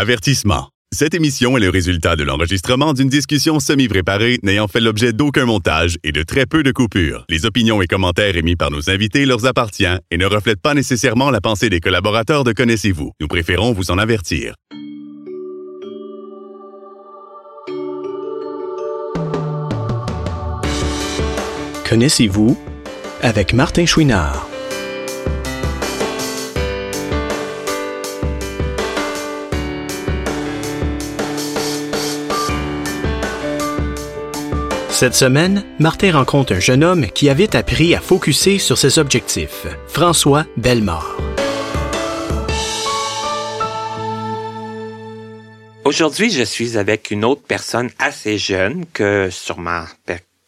Avertissement. Cette émission est le résultat de l'enregistrement d'une discussion semi-préparée n'ayant fait l'objet d'aucun montage et de très peu de coupures. Les opinions et commentaires émis par nos invités leur appartiennent et ne reflètent pas nécessairement la pensée des collaborateurs de Connaissez-vous. Nous préférons vous en avertir. Connaissez-vous avec Martin Chouinard. Cette semaine, Martin rencontre un jeune homme qui a vite appris à focuser sur ses objectifs, François Bellemare. Aujourd'hui, je suis avec une autre personne assez jeune que sûrement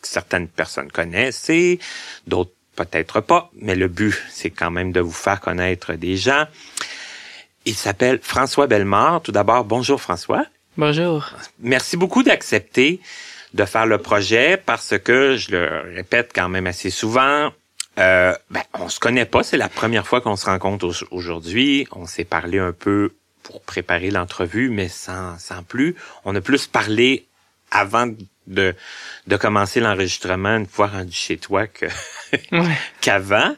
certaines personnes connaissent et d'autres peut-être pas, mais le but, c'est quand même de vous faire connaître des gens. Il s'appelle François Bellemare. Tout d'abord, bonjour François. Bonjour. Merci beaucoup d'accepter de faire le projet parce que, je le répète quand même assez souvent, euh, ben, on se connaît pas. C'est la première fois qu'on se rencontre aujourd'hui. On s'est parlé un peu pour préparer l'entrevue, mais sans, sans plus. On a plus parlé avant de, de commencer l'enregistrement une fois rendu chez toi que qu'avant.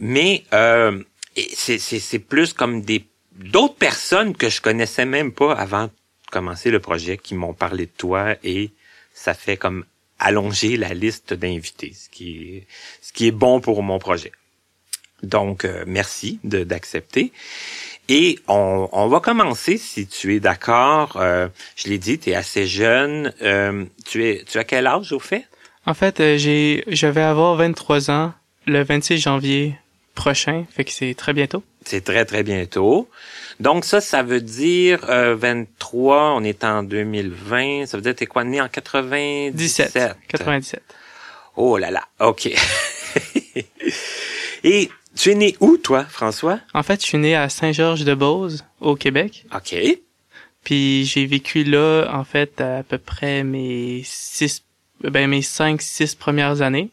Mais euh, c'est plus comme des d'autres personnes que je connaissais même pas avant de commencer le projet qui m'ont parlé de toi et ça fait comme allonger la liste d'invités, ce qui est, ce qui est bon pour mon projet. Donc, euh, merci d'accepter. Et on, on, va commencer, si tu es d'accord. Euh, je l'ai dit, tu es assez jeune. Euh, tu, es, tu as quel âge au fait? En fait, j'ai, je vais avoir 23 ans le 26 janvier prochain, fait que c'est très bientôt. C'est très, très bientôt. Donc ça, ça veut dire euh, 23, on est en 2020, ça veut dire t'es quoi, né en 97? 97. Oh là là, ok. Et tu es né où, toi, François? En fait, je suis né à Saint-Georges-de-Beauce, au Québec. OK. Puis j'ai vécu là, en fait, à peu près mes six, ben mes cinq, six premières années.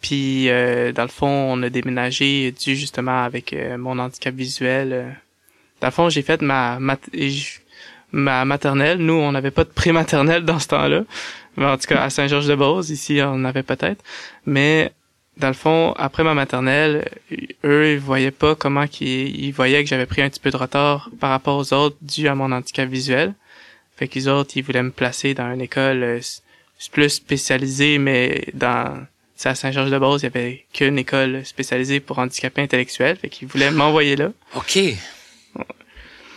Puis, euh, dans le fond, on a déménagé dû justement avec euh, mon handicap visuel. Euh. Dans le fond, j'ai fait ma, ma, maternelle. Nous, on n'avait pas de prématernelle dans ce temps-là. Mais en tout cas, à Saint-Georges-de-Beauce, ici, on avait peut-être. Mais dans le fond, après ma maternelle, eux, ils voyaient pas comment qu'ils ils voyaient que j'avais pris un petit peu de retard par rapport aux autres dû à mon handicap visuel. Fait qu'ils autres, ils voulaient me placer dans une école plus spécialisée, mais dans à Saint-Georges de Beauce, il y avait qu'une école spécialisée pour handicapés intellectuels, fait qu'ils voulaient m'envoyer là. OK.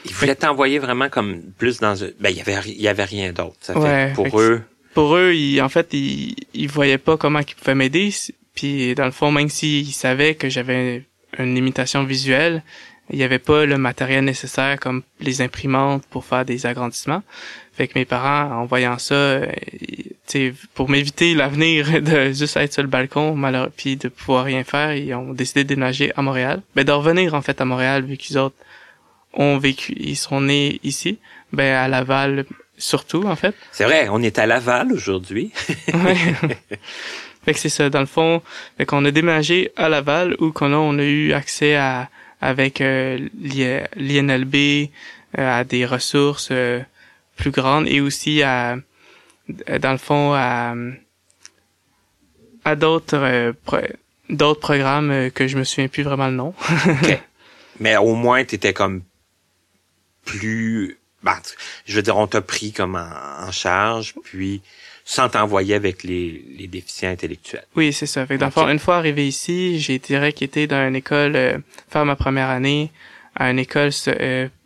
Ils voulaient t'envoyer vraiment comme plus dans ben il y avait il y avait rien d'autre. Pour eux pour eux, ils, en fait, ils, ils voyaient pas comment ils pouvaient m'aider. Puis dans le fond, même s'ils savaient que j'avais une limitation visuelle, il y avait pas le matériel nécessaire comme les imprimantes pour faire des agrandissements. Fait que mes parents, en voyant ça, euh, pour m'éviter l'avenir de juste être sur le balcon, malheureux, puis de pouvoir rien faire, ils ont décidé de déménager à Montréal. Ben, de revenir, en fait, à Montréal, vu qu'ils autres ont vécu, ils sont nés ici. Ben, à Laval, surtout, en fait. C'est vrai, on est à Laval aujourd'hui. Fait que c'est ça, dans le fond, fait qu'on a déménagé à Laval, où qu'on a, on a eu accès à, avec euh, l'INLB, euh, à des ressources, euh, plus grande et aussi à dans le fond à à d'autres d'autres programmes que je me souviens plus vraiment le nom. Mais au moins tu étais comme plus bah, je veux dire on t'a pris comme en, charge puis sans t'envoyer avec les, les déficients intellectuels. Oui, c'est ça. Fait fond, une fois arrivé ici, j'ai été dans une école euh, faire ma première année à une école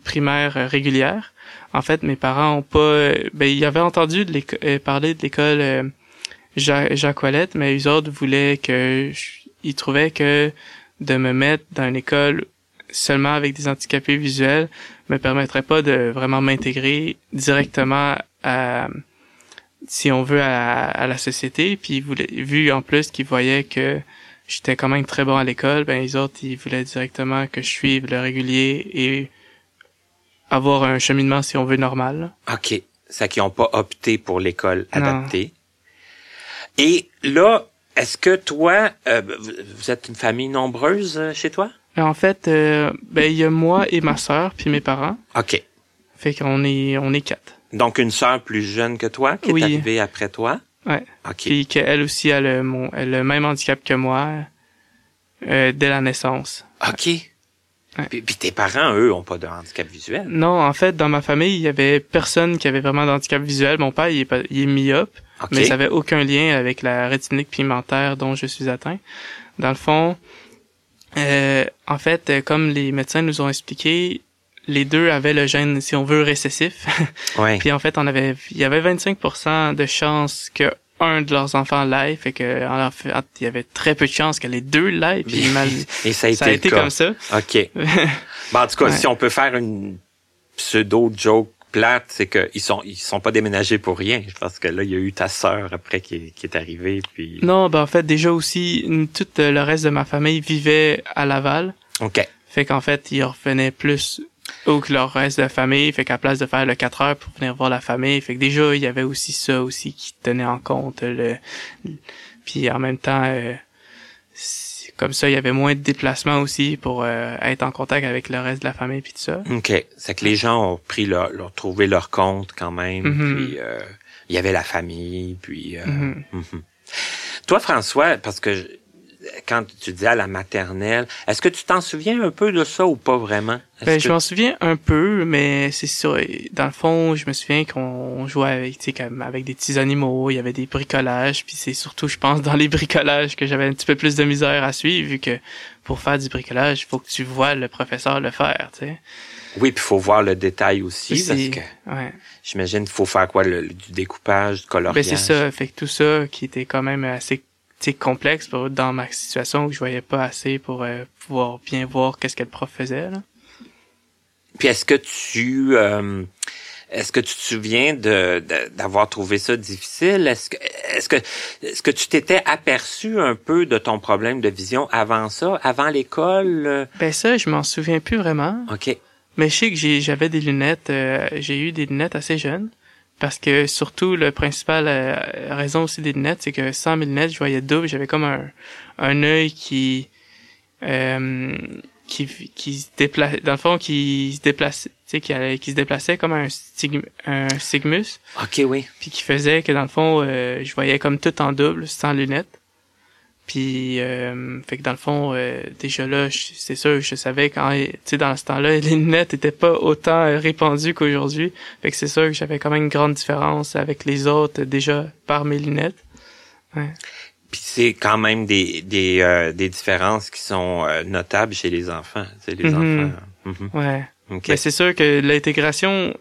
primaire régulière. En fait, mes parents ont pas, ben ils avaient entendu de euh, parler de l'école euh, Jacques Ouellette, mais eux autres voulaient que, ils trouvaient que de me mettre dans une école seulement avec des handicapés visuels me permettrait pas de vraiment m'intégrer directement à, si on veut, à, la société. Puis vu en plus qu'ils voyaient que j'étais quand même très bon à l'école, ben les autres ils voulaient directement que je suive le régulier et avoir un cheminement, si on veut, normal. OK. Ça qui n'ont pas opté pour l'école adaptée. Et là, est-ce que toi, euh, vous êtes une famille nombreuse euh, chez toi? En fait, euh, ben il y a moi et ma sœur puis mes parents. OK. Fait qu'on est, on est quatre. Donc, une sœur plus jeune que toi qui Oui. est arrivée après toi? Ouais. OK. Puis qu'elle aussi a le, mon, elle a le même handicap que moi euh, dès la naissance. OK. Puis, puis tes parents, eux, ont pas de handicap visuel? Non, en fait, dans ma famille, il y avait personne qui avait vraiment d'handicap visuel. Mon père, il est, pas, il est myope, OK. mais ça avait aucun lien avec la rétinique pigmentaire dont je suis atteint. Dans le fond, euh, en fait, euh, comme les médecins nous ont expliqué, les deux avaient le gène, si on veut, récessif. Ouais. Puis en fait, on avait, il y avait 25% de chances que un de leurs enfants l'aille, fait que en fait, il y avait très peu de chances que les deux l'aillent. Puis mal, Et ça a été, ça a le été cas. comme ça. OK. Ben, en tout cas, Ouais. si on peut faire une pseudo-joke plate, c'est qu'ils sont ils sont pas déménagés pour rien. Parce que là, il y a eu ta sœur après qui, qui est arrivée. Puis... Non, ben en fait, déjà aussi, tout euh, le reste de ma famille vivait à Laval. OK. Fait qu'en fait, ils revenaient plus haut que leur reste de la famille. Fait qu'à place de faire le 4 heures pour venir voir la famille, fait que déjà, il y avait aussi ça aussi qui tenait en compte. Le, puis en même temps, euh, comme ça, il y avait moins de déplacements aussi pour euh, être en contact avec le reste de la famille puis tout ça. OK. C'est que les gens ont pris leur, leur trouvé leur compte quand même. Mhm. Puis euh, il y avait la famille. Puis euh, Mhm. mhm. toi, François, parce que je- quand tu dis à la maternelle, est-ce que tu t'en souviens un peu de ça ou pas vraiment? Ben, que- je m'en souviens un peu, mais c'est sûr. Dans le fond, je me souviens qu'on jouait avec, tu sais, comme avec des petits animaux. Il y avait des bricolages, puis c'est surtout, je pense, dans les bricolages que j'avais un petit peu plus de misère à suivre, vu que pour faire du bricolage, il faut que tu vois le professeur le faire, tu sais. Oui, puis il faut voir le détail aussi, Aussi, parce que ouais. j'imagine qu'il faut faire quoi? Le, du découpage, du coloriage? Ben c'est ça. Fait que tout ça qui était quand même assez tu sais, complexe pour, dans ma situation où je voyais pas assez pour euh, pouvoir bien voir qu'est-ce que le prof faisait. Là. Puis est-ce que tu euh, est-ce que tu te souviens de d'avoir trouvé ça difficile? Est-ce que est-ce que est-ce que tu t'étais aperçu un peu de ton problème de vision avant ça, avant l'école? Ben ça, je m'en souviens plus vraiment. OK. Mais je sais que j'avais des lunettes, euh, j'ai eu des lunettes assez jeunes. Parce que surtout, le principal euh, raison aussi des lunettes, c'est que sans mes lunettes, je voyais double. J'avais comme un, un œil qui, euh, qui, qui se déplaçait, dans le fond, qui se déplaçait, tu sais, qui, allait- qui se déplaçait comme un, stigm, un sigmus, OK, oui. puis qui faisait que dans le fond, euh, je voyais comme tout en double, sans lunettes. Puis, euh, fait que dans le fond, euh, déjà là, c'est sûr, je savais quand, tu sais, dans ce temps-là, les lunettes étaient pas autant euh, répandues qu'aujourd'hui. Fait que c'est sûr que j'avais quand même une grande différence avec les autres, déjà par mes lunettes. Puis c'est quand même des des euh, des différences qui sont euh, notables chez les enfants, c'est les Mhm. enfants. Mhm. Ouais. OK. Mais c'est sûr que l'intégration,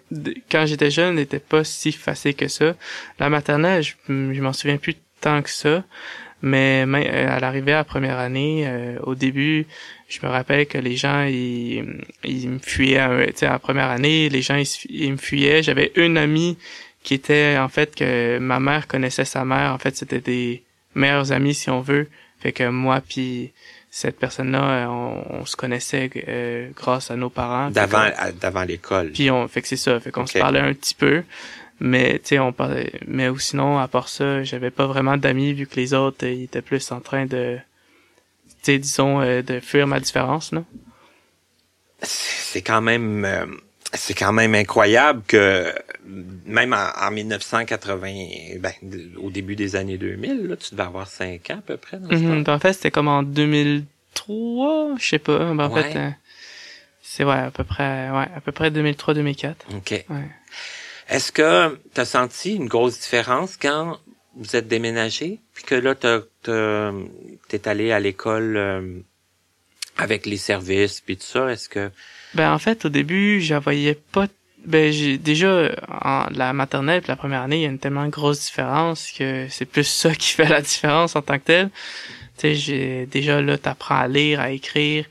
quand j'étais jeune, n'était pas si facile que ça. La maternelle, je, je m'en souviens plus tant que ça. Mais euh, à l'arrivée à la première année, euh, au début, je me rappelle que les gens, ils, ils me fuyaient. euh, Tu sais, à la première année, les gens, ils, ils me fuyaient. J'avais une amie qui était, en fait, que ma mère connaissait sa mère. En fait, c'était des meilleurs amis, si on veut. Fait que moi, puis cette personne-là, on, on se connaissait euh, grâce à nos parents. D'avant à- d'avant l'école. puis on fait que c'est ça, fait qu'on se parlait un petit peu. Mais tu sais on parlait mais ou sinon à part ça, j'avais pas vraiment d'amis vu que les autres euh, ils étaient plus en train de tu sais disons euh, de fuir ma différence là. c'est quand même euh, c'est quand même incroyable que même en, en 1980 ben, au début des années 2000 là, tu devais avoir 5 ans à peu près dans ce temps. En fait, c'était comme en 2003, je sais pas, ben, en Ouais. fait euh, c'est ouais, à peu près ouais, à peu près 2003 2004. OK. Ouais. Est-ce que tu as senti une grosse différence quand vous êtes déménagé puis que là tu es allé à l'école euh, avec les services puis tout ça, est-ce que Ben en fait, au début, je voyais pas. Ben j'ai déjà en la maternelle puis la première année, il y a une tellement grosse différence que c'est plus ça qui fait la différence en tant que tel. Tu j'ai déjà là, t'apprends à lire, à écrire,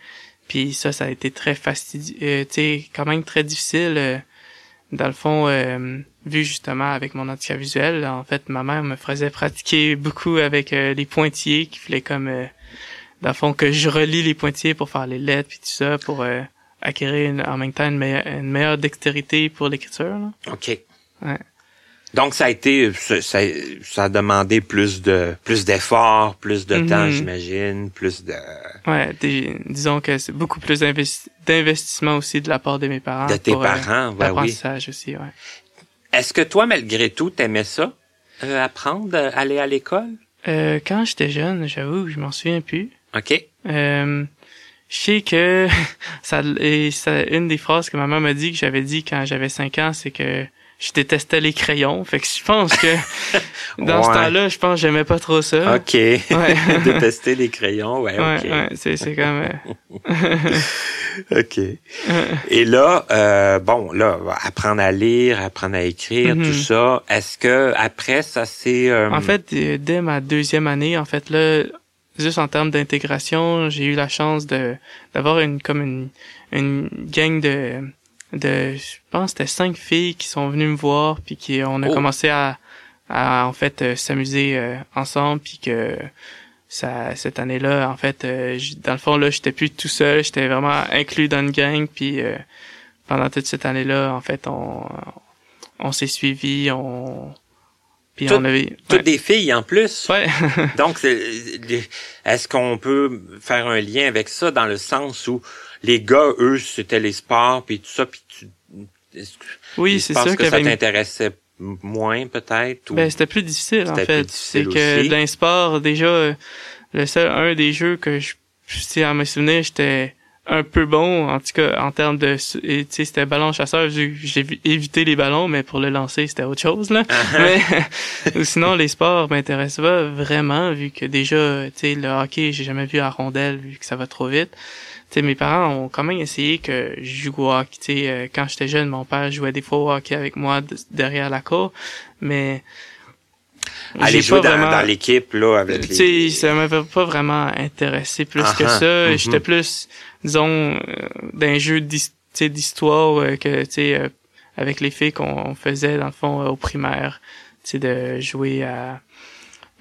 puis ça, ça a été très fastidieux. quand même très difficile. euh, dans le fond, euh, vu justement avec mon handicap visuel, en fait, ma mère me faisait pratiquer beaucoup avec euh, les pointillés, qui fallait comme euh, dans le fond que je relis les pointillés pour faire les lettres puis tout ça pour euh, acquérir une- en même temps une meilleure, une meilleure dextérité pour l'écriture. OK. Ouais. Donc ça a été ça, ça, a demandé plus de plus d'efforts, plus de Mhm. temps, j'imagine, plus de Ouais, disons que c'est beaucoup plus d'investi- d'investissement aussi de la part de mes parents. De tes pour, euh, parents, ben oui. aussi, ouais. Est-ce que toi, malgré tout, t'aimais ça, euh, apprendre, euh, aller à l'école? Euh, quand j'étais jeune, j'avoue que je m'en souviens plus. OK. Euh, je sais que ça, et ça, une des phrases que ma mère m'a dit que j'avais dit quand j'avais 5 ans, c'est que je détestais les crayons. Fait que je pense que dans ce Ouais. temps-là, je pense que j'aimais pas trop ça. OK. Détester les crayons, ouais, Ouais, OK. ouais, c'est, c'est comme... euh, OK. Et là, euh, bon, là, apprendre à lire, apprendre à écrire, Mhm. tout ça. Est-ce que après ça c'est euh, En fait, euh, dès ma deuxième année, en fait, là, juste en termes d'intégration, j'ai eu la chance de d'avoir une comme une, une gang de de je pense c'était cinq filles qui sont venues me voir puis qui on a Oh. commencé à à en fait euh, s'amuser euh, ensemble puis que ça cette année-là en fait euh, dans le fond là j'étais plus tout seul j'étais vraiment inclus dans une gang puis euh, pendant toute cette année-là en fait on on s'est suivis on puis Tout- on avait toutes ouais. des filles en plus? Ouais. Donc, est-ce qu'on peut faire un lien avec ça dans le sens où les gars, eux, c'était les sports puis tout ça, puis tu, oui, c'est sûr que ça avait t'intéressait moins peut-être ou ben, c'était plus difficile en fait. C'est que dans les sports, déjà le seul un des jeux que je si à mes souvenirs, j'étais un peu bon en tout cas en termes de tu sais c'était ballon chasseur j'ai j'ai vi- évité les ballons mais pour le lancer c'était autre chose là Uh-huh. mais ou sinon les sports m'intéressaient pas vraiment vu que déjà tu sais le hockey j'ai jamais vu à rondelle vu que ça va trop vite sais mes parents ont quand même essayé que je joue au hockey tu sais euh, quand j'étais jeune mon père jouait des fois au hockey avec moi de- derrière la cour mais aller jouer pas dans, vraiment- dans l'équipe là avec tu les sais, ça m'avait pas vraiment intéressé plus que Ah, ça. mhm. J'étais plus, disons, euh, d'un jeu tu d'histoire euh, que, tu sais, euh, avec les filles qu'on faisait, dans le fond, au primaire. Tu sais, de jouer à,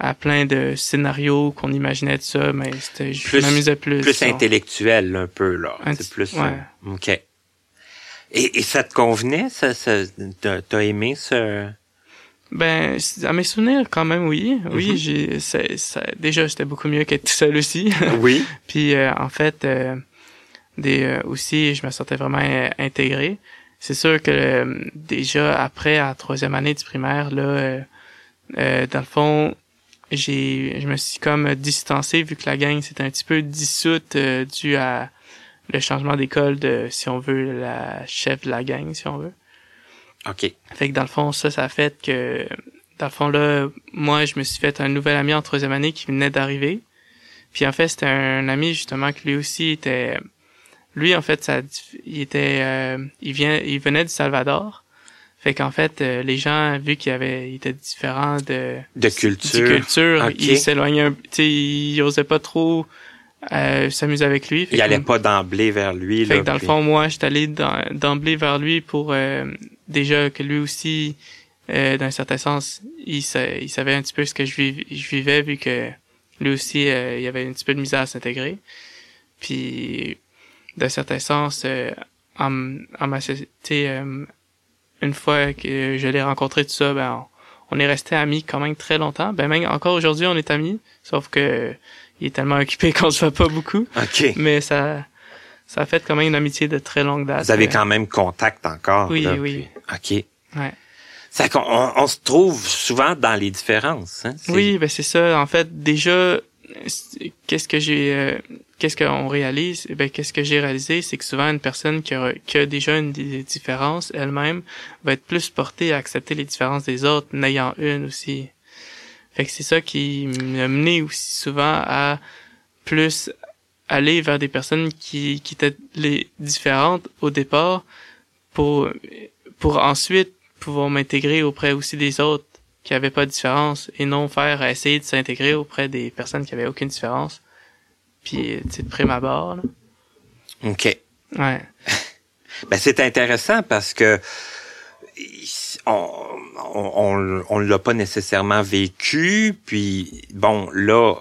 à plein de scénarios qu'on imaginait de ça, mais c'était, je Plus- m'amusais plus. plus ça. intellectuel un peu là. C'est plus ouais. euh, OK. Et, et ça te convenait ça, ça t'as aimé ce? Ben, à mes souvenirs, quand même, oui. Oui, Mhm. j'ai, ça, déjà, c'était beaucoup mieux qu'être tout seul aussi. Oui. Puis euh, en fait, euh, des euh, aussi, je me sentais vraiment intégré. C'est sûr que déjà après, à la troisième année du primaire, là, dans le fond, j'ai, je me suis comme distancé vu que la gang s'était un petit peu dissoute euh, dû à le changement d'école de, si on veut, la chef de la gang, si on veut. OK. Fait que dans le fond, ça, ça a fait que, dans le fond, là, moi, je me suis fait un nouvel ami en troisième année qui venait d'arriver. Puis en fait, c'était un ami, justement, que lui aussi était, lui, en fait, ça, il était, euh, il vient, il venait du Salvador. Fait qu'en fait, euh, les gens, vu qu'il avait, il était différent de, De de culture. culture, Ok. il s'éloignait un, tu sais, il osait pas trop, euh, s'amuser avec lui. Il allait que- pas d'emblée vers lui fait là. que dans le fond, moi, j'étais allé d'emblée vers lui pour euh, déjà que lui aussi, euh, d'un certain sens, il, sa- il savait un petit peu ce que je, viv- je vivais vu que lui aussi, euh, il avait un petit peu de misère à s'intégrer. Puis, d'un certain sens, euh, en, en ma sais, euh, une fois que je l'ai rencontré tout ça, ben, on, on est resté amis quand même très longtemps. Ben même encore aujourd'hui, on est amis, sauf que il est tellement occupé qu'on se voit pas beaucoup OK. mais ça ça a fait quand même une amitié de très longue date. Vous avez Euh, quand même contact encore. Oui, là, oui. puis- OK. Ouais. Ça, qu'on- on, on se trouve souvent dans les différences. Hein? Oui, ben c'est ça. En fait, déjà, qu'est-ce que j'ai, euh, qu'est-ce qu'on réalise? Ben qu'est-ce que j'ai réalisé, c'est que souvent une personne qui a, déjà une des différences elle-même va être plus portée à accepter les différences des autres, n'ayant une aussi. Fait que c'est ça qui m'a mené aussi souvent à plus aller vers des personnes qui, étaient les différentes au départ pour, pour ensuite pouvoir m'intégrer auprès aussi des autres qui avaient pas de différence et non faire essayer de s'intégrer auprès des personnes qui avaient aucune différence. Puis, tu sais, de prime abord, là. OK. Ouais. Ben, c'est intéressant parce que on, on, on, on l'a pas nécessairement vécu, puis bon, là,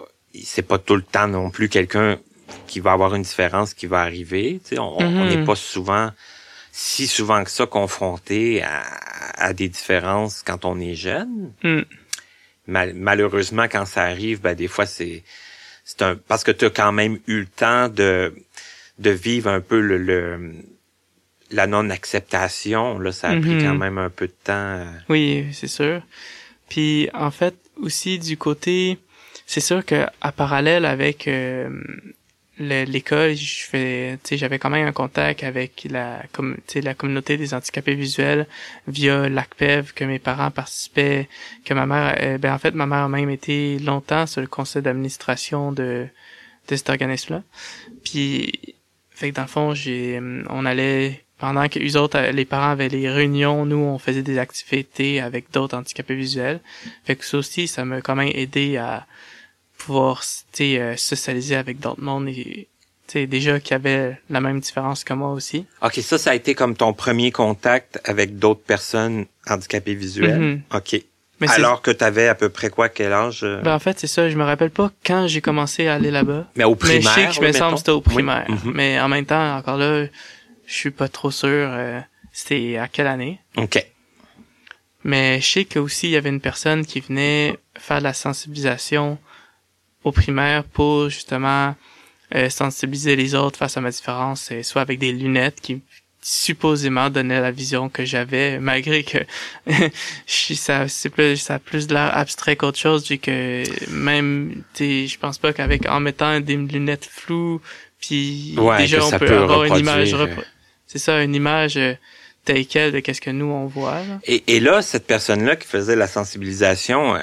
c'est pas tout le temps non plus quelqu'un qui va avoir une différence qui va arriver. Tu sais, on n'est pas souvent, si souvent que ça, confronté à, à des différences quand on est jeune. Mal- malheureusement, quand ça arrive, ben des fois c'est c'est un parce que tu as quand même eu le temps de de vivre un peu le, le la non-acceptation, là, ça a pris Mhm. quand même un peu de temps. euh. Oui, c'est sûr. Puis en fait aussi du côté, c'est sûr que à parallèle avec euh, l'école, je fais, j'avais quand même un contact avec la, comme, la communauté des handicapés visuels via l'ACPEV que mes parents participaient, que ma mère, euh, ben en fait ma mère a même été longtemps sur le conseil d'administration de de cet organisme-là. Puis, fait que dans le fond, j'ai, on allait pendant que les autres, les parents avaient les réunions, nous, on faisait des activités avec d'autres handicapés visuels. Fait que ça aussi, ça m'a quand même aidé à pouvoir, euh, socialiser avec d'autres mondes et, sais, déjà qui avaient la même différence que moi aussi. OK, ça, ça a été comme ton premier contact avec d'autres personnes handicapées visuelles? Mhm. OK. Mais Alors que tu avais à peu près quoi, quel âge? euh? ben, en fait, c'est ça, je me rappelle pas quand j'ai commencé à aller là-bas. mais au Mais primaire, je sais que je me semble c'était au Oui. primaire. Mhm. Mais en même temps, encore là, je suis pas trop sûr, euh, c'était à quelle année. OK. Mais je sais qu'aussi, il y avait une personne qui venait faire de la sensibilisation au primaire pour justement euh, sensibiliser les autres face à ma différence, et soit avec des lunettes qui supposément donnaient la vision que j'avais, malgré que je ça c'est plus ça a plus de l'air abstrait qu'autre chose, vu que même je pense pas qu'avec en mettant des lunettes floues, puis Ouais, déjà on peut, peut avoir une image c'est ça, une image euh, telle quelle de qu'est-ce que nous on voit. Là. Et, et là, cette personne-là qui faisait la sensibilisation, euh,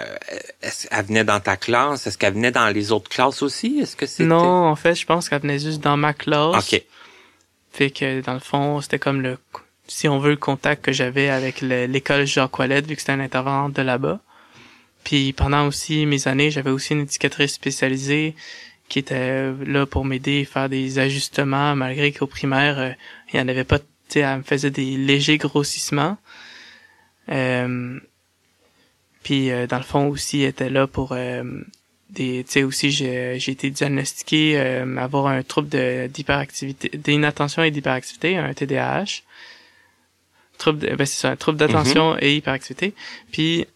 est-ce qu'elle venait dans ta classe? Est-ce qu'elle venait dans les autres classes aussi? Est-ce que c'était... Non, en fait, je pense qu'elle venait juste dans ma classe. OK. Fait que dans le fond, c'était comme le si on veut le contact que j'avais avec le- l'école Jacques Ouellette vu que c'était un intervenant de là-bas. Puis pendant aussi mes années, j'avais aussi une éducatrice spécialisée qui était là pour m'aider à faire des ajustements malgré qu'au primaire, euh, il n'y en avait pas, sais, elle me faisait des légers grossissements. Euh, puis euh, dans le fond aussi, elle était là pour euh, des tu sais aussi j'ai j'ai été diagnostiqué euh, avoir un trouble de d'hyperactivité d'inattention et d'hyperactivité un TDAH trouble de, ben c'est ça un trouble d'attention et hyperactivité. Puis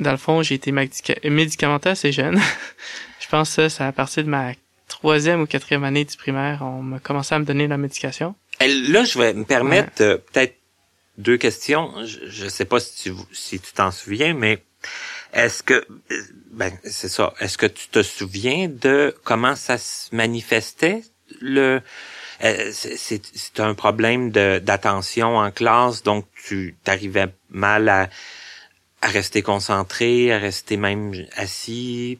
dans le fond j'ai été médica médicamenté assez jeune. Je pense que ça c'est à partir de ma troisième ou quatrième année du primaire on m'a commencé à me donner la médication Elle- là, je vais me permettre euh, peut-être deux questions. Je ne sais pas si tu si tu t'en souviens, mais est-ce que euh, ben c'est ça. Est-ce que tu te souviens de comment ça se manifestait? Le euh, c'est- un problème de d'attention en classe, donc tu t'arrivais mal à à rester concentré, à rester même assis.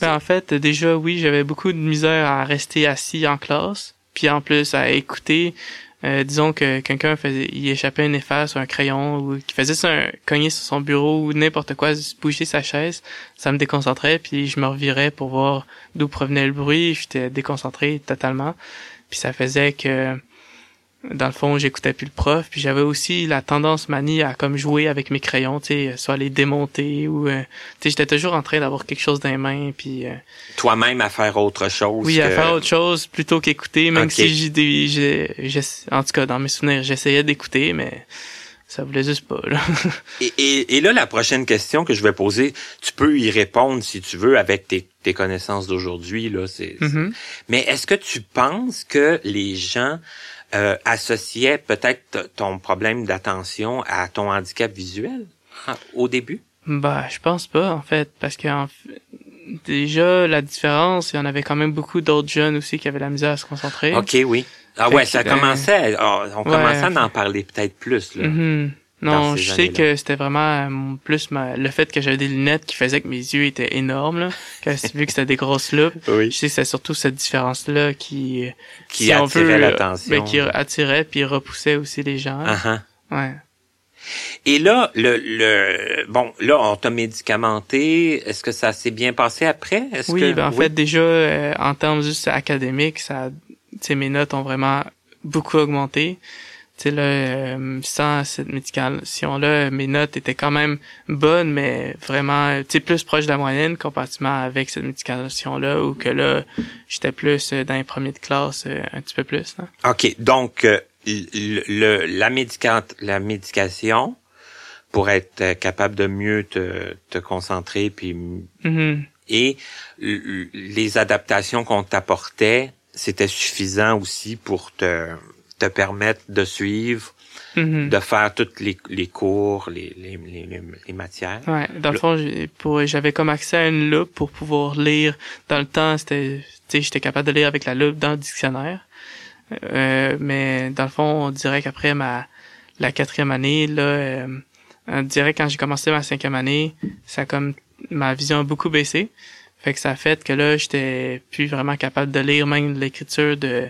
Ben, en fait, déjà, oui, j'avais beaucoup de misère à rester assis en classe, puis en plus à écouter. Euh, disons que quelqu'un faisait, il échappait une efface sur un crayon ou qui faisait un, cogner sur son bureau ou n'importe quoi, bouger sa chaise, ça me déconcentrait, puis je me revirais pour voir d'où provenait le bruit, j'étais déconcentré totalement, puis ça faisait que dans le fond, j'écoutais plus le prof, puis j'avais aussi la tendance manie à comme jouer avec mes crayons, tu sais, soit les démonter ou euh, tu sais, j'étais toujours en train d'avoir quelque chose dans les mains, puis euh, Toi-même à faire autre chose. oui, à faire autre chose plutôt qu'écouter, même si j'ai des, j'ai, en tout cas dans mes souvenirs, j'essayais d'écouter, mais ça voulait juste pas. Là. Et, et, et là, la prochaine question que je vais poser, tu peux y répondre si tu veux avec tes, tes connaissances d'aujourd'hui. là. C'est, Mhm. Mais est-ce que tu penses que les gens euh, associaient peut-être ton problème d'attention à ton handicap visuel ah, au début? Bah, je pense pas en fait, parce que en fait, déjà la différence, il y en avait quand même beaucoup d'autres jeunes aussi qui avaient la misère à se concentrer. OK, oui. Ah Fait ouais, ça ben, commençait, à- on ouais, commençait à en parler peut-être plus. Là. Mhm. dans Non, je sais que c'était vraiment euh, plus ma- le fait que j'avais des lunettes qui faisait que mes yeux étaient énormes, là, vu que c'était des grosses loupes. Oui. Je sais que c'est surtout cette différence-là qui, Qui si on attirait veut, l'attention. ben, qui attirait puis repoussait aussi les gens. Ah, ah. Ouais. Et là, le, le bon, là, on t'a médicamenté. Est-ce que ça s'est bien passé après? Oui, que, ben en fait déjà euh, en termes juste académiques, ça, tu sais, mes notes ont vraiment beaucoup augmenté. Tu sais là, euh, sans cette médication-là, mes notes étaient quand même bonnes, mais vraiment, tu sais, plus proche de la moyenne comparativement avec cette médication-là, ou que là, j'étais plus euh, dans les premiers de classe, euh, un petit peu plus. Là. OK. Donc, euh, le, le- la, médica- la médication, pour être euh, capable de mieux te, te concentrer, puis Mhm. et les adaptations qu'on t'apportait, c'était suffisant aussi pour te, te permettre de suivre, Mhm. de faire toutes les, les cours, les, les, les, les matières. Ouais, dans le fond, j'avais comme accès à une loupe pour pouvoir lire. Dans le temps, c'était, j'étais capable de lire avec la loupe dans le dictionnaire. Euh, mais dans le fond, on dirait qu'après ma la quatrième année, là, euh, on dirait quand j'ai commencé ma cinquième année, ça a comme ma vision a beaucoup baissé. Fait que ça a fait que là, j'étais plus vraiment capable de lire même l'écriture de,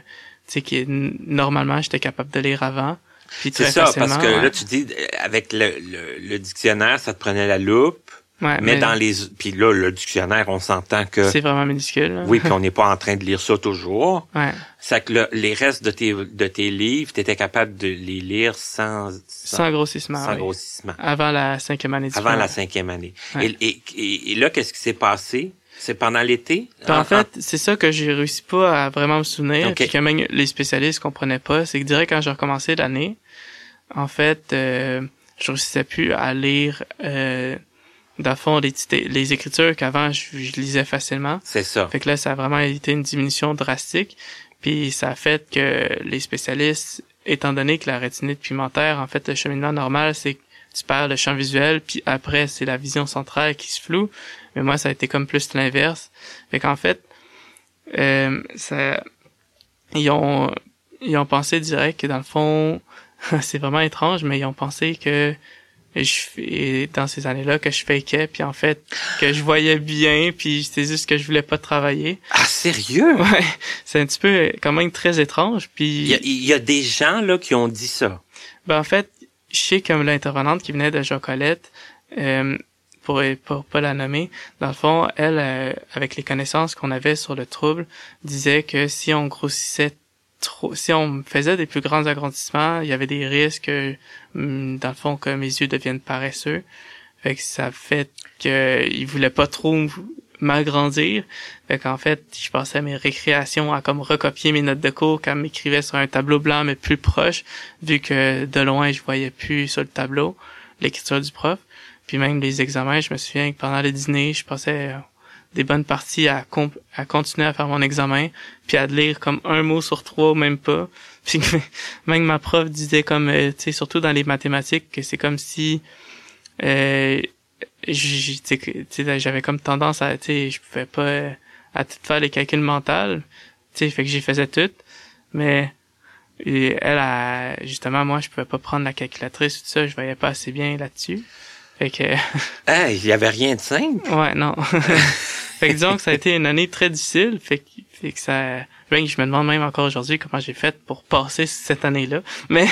sais, qui normalement j'étais capable de lire avant. C'est ça, parce que ouais. là, tu dis, avec le, le, le dictionnaire, ça te prenait la loupe, Ouais, mais, dans les... Puis là, le dictionnaire, on s'entend que... c'est vraiment minuscule. Oui, puis on n'est pas en train de lire ça toujours. Ouais. C'est que le- les restes de tes, de tes livres, tu étais capable de les lire sans, Sans grossissement. sans oui. grossissement. Avant la cinquième année du Avant la cinquième année. Ouais. Et, et, et- et là, qu'est-ce qui s'est passé? C'est pendant l'été? Ben, Ah, en fait, c'est ça que j'ai réussi pas à vraiment me souvenir, Ok. puis que même les spécialistes comprenaient pas. C'est que direct quand j'ai recommencé l'année, en fait, euh, je réussissais plus à lire, euh, dans fond, les, les écritures qu'avant je, je lisais facilement. C'est ça. Fait que là, ça a vraiment été une diminution drastique. Puis ça a fait que les spécialistes, étant donné que la rétinite pigmentaire, en fait, le cheminement normal, c'est que tu perds le champ visuel, puis après, c'est la vision centrale qui se floue. Mais moi, ça a été comme plus l'inverse. Fait qu'en fait, euh, ça, ils ont, ils ont pensé direct que dans le fond, c'est vraiment étrange, mais ils ont pensé que je dans ces années-là, que je fakeais, puis en fait, que je voyais bien, puis c'est juste que je voulais pas travailler. Ah, sérieux? Ouais, c'est un petit peu quand même très étrange. Puis, Il y a, il y a des gens, là, qui ont dit ça. ben en fait, je sais comme l'intervenante qui venait de Jocolette, euh, pour, pour pas la nommer, dans le fond, elle, euh, avec les connaissances qu'on avait sur le trouble, disait que si on grossissait trop, si on faisait des plus grands agrandissements, il y avait des risques, hum, dans le fond, que mes yeux deviennent paresseux. Fait que ça fait que il voulait pas trop m'agrandir. Fait qu'en fait, je passais mes récréations à comme recopier mes notes de cours quand m'écrivait sur un tableau blanc mais plus proche, vu que de loin je voyais plus sur le tableau l'écriture du prof. Puis même les examens, je me souviens que pendant le dîner, je passais euh, des bonnes parties à, à continuer à faire mon examen, puis à lire comme un mot sur trois, même pas. Puis même ma prof disait comme, euh, tu sais, surtout dans les mathématiques, que c'est comme si euh, j'avais comme tendance à, tu sais, je pouvais pas euh, à tout faire les calculs mentaux, tu sais, fait que j'y faisais tout, mais elle, a, justement, moi, je pouvais pas prendre la calculatrice, tout ça, je voyais pas assez bien là-dessus. Fait que, il y avait rien de simple. ouais, non. fait que disons que ça a été une année très difficile, fait que, fait que ça, ben, je me demande même encore aujourd'hui comment j'ai fait pour passer cette année-là. Mais,